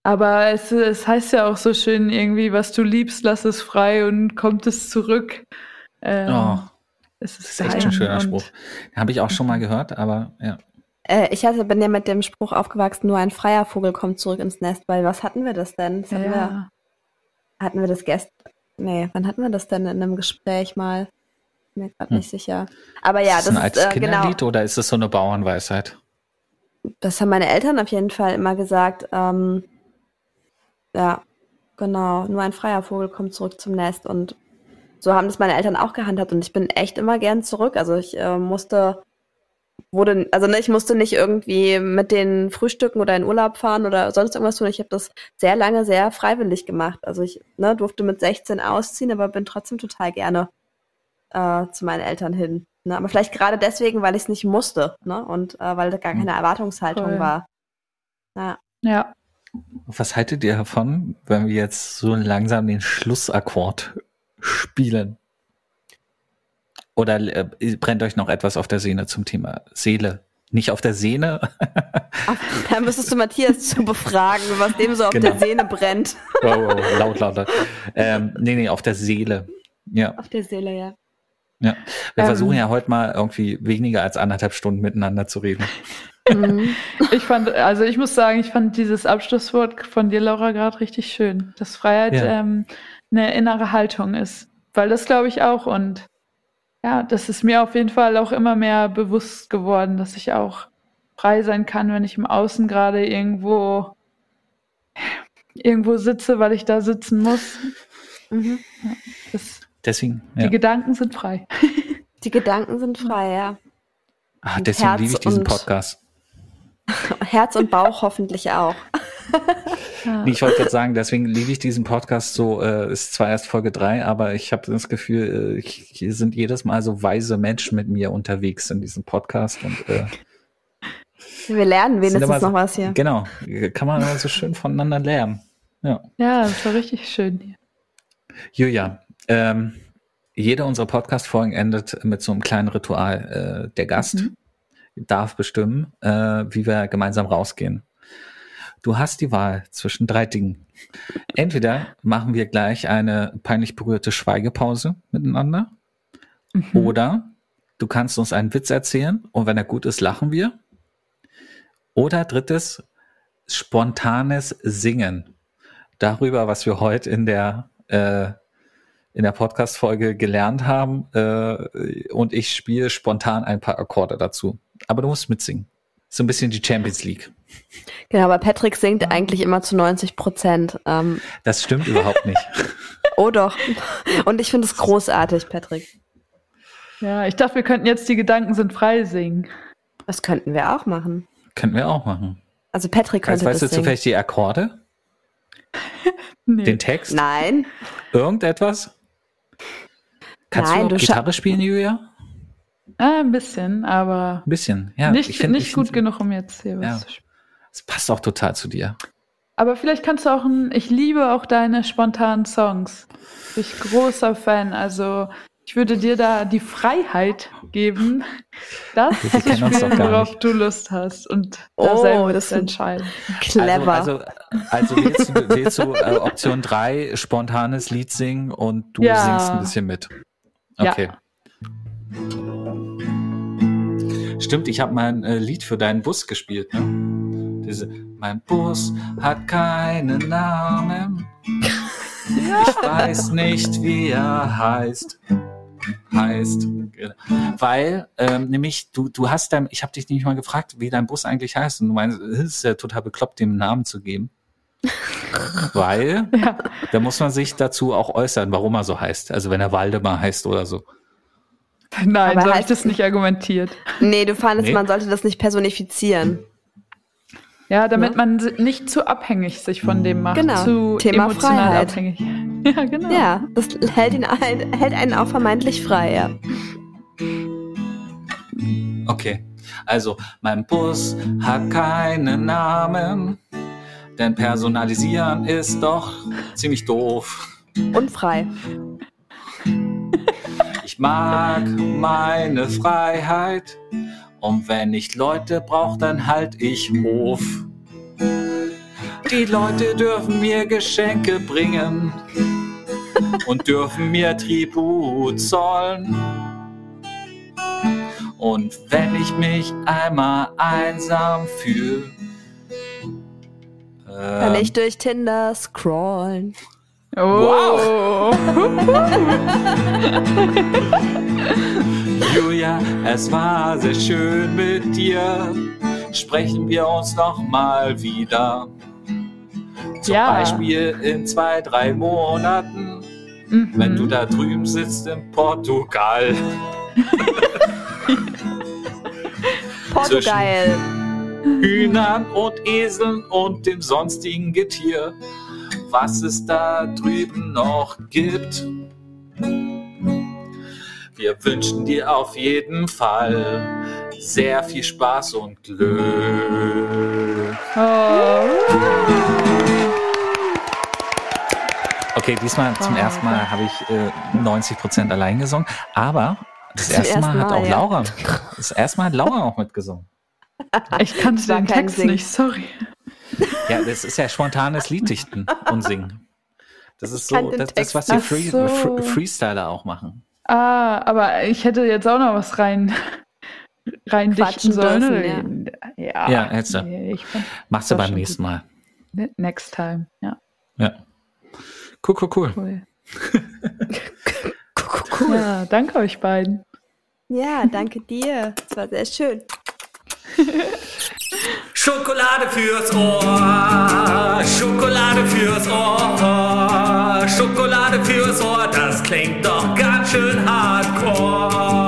Aber es, es heißt ja auch so schön irgendwie, was du liebst, lass es frei und kommt es zurück. Ähm, Oh, es das ist echt ein schöner Spruch. Habe ich auch schon mal gehört, aber ja. Äh, ich hatte, bin ja mit dem Spruch aufgewachsen, nur ein freier Vogel kommt zurück ins Nest, weil was hatten wir das denn? Das Ja, hatten, wir, ja. hatten wir das gestern? Nee, wann hatten wir das denn in einem Gespräch mal? Bin mir gerade Hm. nicht sicher. Aber ja, ist das das ein ist altes äh, genau. Kinderlied oder ist es so eine Bauernweisheit? Das haben meine Eltern auf jeden Fall immer gesagt. Ähm, ja, genau. Nur ein freier Vogel kommt zurück zum Nest. Und so haben das meine Eltern auch gehandhabt. Und ich bin echt immer gern zurück. Also ich äh, musste, wurde, also ne, ich musste nicht irgendwie mit den Frühstücken oder in Urlaub fahren oder sonst irgendwas tun. Ich habe das sehr lange sehr freiwillig gemacht. Also ich ne, durfte mit 16 ausziehen, aber bin trotzdem total gerne äh, zu meinen Eltern hin. Ne? Aber vielleicht gerade deswegen, weil ich es nicht musste, ne? Und äh, weil da gar Hm. keine Erwartungshaltung Voll. war. Ja. ja. Was haltet ihr davon, wenn wir jetzt so langsam den Schlussakkord spielen? Oder äh, brennt euch noch etwas auf der Sehne zum Thema Seele? Nicht auf der Sehne? Auf- Da müsstest du Matthias zu befragen, was dem so auf Genau. der Sehne brennt. oh, oh, laut, laut, laut. Ähm, nee, nee, auf der Seele. Ja, Auf der Seele, ja. ja. Wir Ähm. versuchen ja heute mal irgendwie weniger als anderthalb Stunden miteinander zu reden. Mhm. Ich fand, also ich muss sagen, ich fand dieses Abschlusswort von dir, Laura, gerade richtig schön. Dass Freiheit Ja. ähm, eine innere Haltung ist. Weil das glaube ich auch. Und ja, das ist mir auf jeden Fall auch immer mehr bewusst geworden, dass ich auch frei sein kann, wenn ich im Außen gerade irgendwo irgendwo sitze, weil ich da sitzen muss. Mhm. Das, Deswegen, Die ja. Gedanken sind frei. Die Gedanken sind frei, ja. Und deswegen Herz liebe ich diesen Podcast. Herz und Bauch hoffentlich auch. Ich wollte gerade sagen, deswegen liebe ich diesen Podcast so, äh, ist zwar erst Folge drei, aber ich habe das Gefühl, äh, hier sind jedes Mal so weise Menschen mit mir unterwegs in diesem Podcast und äh, Wir lernen wenigstens immer noch was hier. Genau, kann man immer so schön voneinander lernen. Ja. Ja, das war richtig schön hier. Julia, ähm, jede unserer Podcast-Folgen endet mit so einem kleinen Ritual. Äh, der Gast Mhm. Darf bestimmen, äh, wie wir gemeinsam rausgehen. Du hast die Wahl zwischen drei Dingen. Entweder machen wir gleich eine peinlich berührte Schweigepause miteinander, Mhm. oder du kannst uns einen Witz erzählen und wenn er gut ist, lachen wir. Oder drittes, spontanes Singen darüber, was wir heute in der äh, in der Podcast-Folge gelernt haben äh, und ich spiele spontan ein paar Akkorde dazu. Aber du musst mitsingen. So ein bisschen die Champions League. Genau, aber Patrick singt eigentlich immer zu 90 Prozent. Ähm, Das stimmt überhaupt nicht. oh doch. Und ich finde es großartig, Patrick. Ja, ich dachte, wir könnten jetzt die Gedanken sind frei singen. Das könnten wir auch machen. Könnten wir auch machen. Also Patrick könnte Also, weißt du das singen. zufällig die Akkorde? Nee. Den Text? Nein, Irgendetwas? Kannst Nein, du du auch Gitarre spielen, Julia? Ah, ein bisschen, aber Ein bisschen, ja. nicht, ich find- nicht ich gut find- genug, um jetzt hier Ja. was zu spielen. Es passt auch total zu dir. Aber vielleicht kannst du auch ein, ich liebe auch deine spontanen Songs. Bin ich großer Fan. Also ich würde dir da die Freiheit geben, das zu spielen, worauf du Lust hast und Oh, da selber das entscheiden. clever. Also, also, also wählst du, wählst du äh, Option 3, spontanes Lied singen und du Ja. singst ein bisschen mit. Ja. Stimmt, ich habe mal ein äh, Lied für deinen Bus gespielt. Ne? Diese, mein Bus hat keinen Namen. Ich weiß nicht, wie er heißt. Heißt. Weil, ähm, nämlich, du, du hast dein, ich habe dich nicht mal gefragt, wie dein Bus eigentlich heißt. Und du meinst, es ist ja total bekloppt, dem einen Namen zu geben. Weil, Ja. da muss man sich dazu auch äußern, warum er so heißt. Also wenn er Waldemar heißt oder so. Nein, Aber so habe ich das nicht argumentiert. nee, du fandest, Nee. man sollte das nicht personifizieren. Ja, damit Ja. man si- nicht zu abhängig sich von dem macht. Genau. Zu Thema emotional Freiheit. abhängig. Ja, genau. Ja, das hält, ihn, hält einen auch vermeintlich frei, ja. Okay. Also, mein Bus hat keinen Namen, denn personalisieren ist doch ziemlich doof. Und frei. Ich mag meine Freiheit und wenn ich Leute brauch, dann halt ich Hof. Die Leute dürfen mir Geschenke bringen und dürfen mir Tribut zollen. Und wenn ich mich einmal einsam fühle, Kann ähm, ich durch Tinder scrollen. Oh. Julia, es war sehr schön mit dir. Sprechen wir uns noch mal wieder. Zum Ja. Beispiel in zwei, drei Monaten, Mhm. wenn du da drüben sitzt in Portugal. Portugal. Hühnern und Eseln und dem sonstigen Getier, was es da drüben noch gibt. Wir wünschen dir auf jeden Fall sehr viel Spaß und Glück. Oh. Okay, diesmal zum Oh, ersten Mal habe ich äh, 90% allein gesungen, aber das Zum erste Mal ersten hat Mal, auch ja. Laura, das erste Mal hat Laura auch mitgesungen. Ich kannte den Text Sing. nicht, sorry. Ja, das ist ja spontanes Lieddichten und Singen. Das ist so, das, das was die Free, so. Fre- Freestyler auch machen. Ah, aber ich hätte jetzt auch noch was rein rein Quatschen dichten sollen. dürfen, oder? Ja, Ja, hättest du. Machst du beim nächsten Mal. ne- next time. Ja, Ja. Cool, cool, cool. cool. Cool. Ja, danke euch beiden. Ja, danke dir. Das war sehr schön. Schokolade fürs Ohr, Schokolade fürs Ohr, Schokolade fürs Ohr, das klingt doch ganz schön hardcore.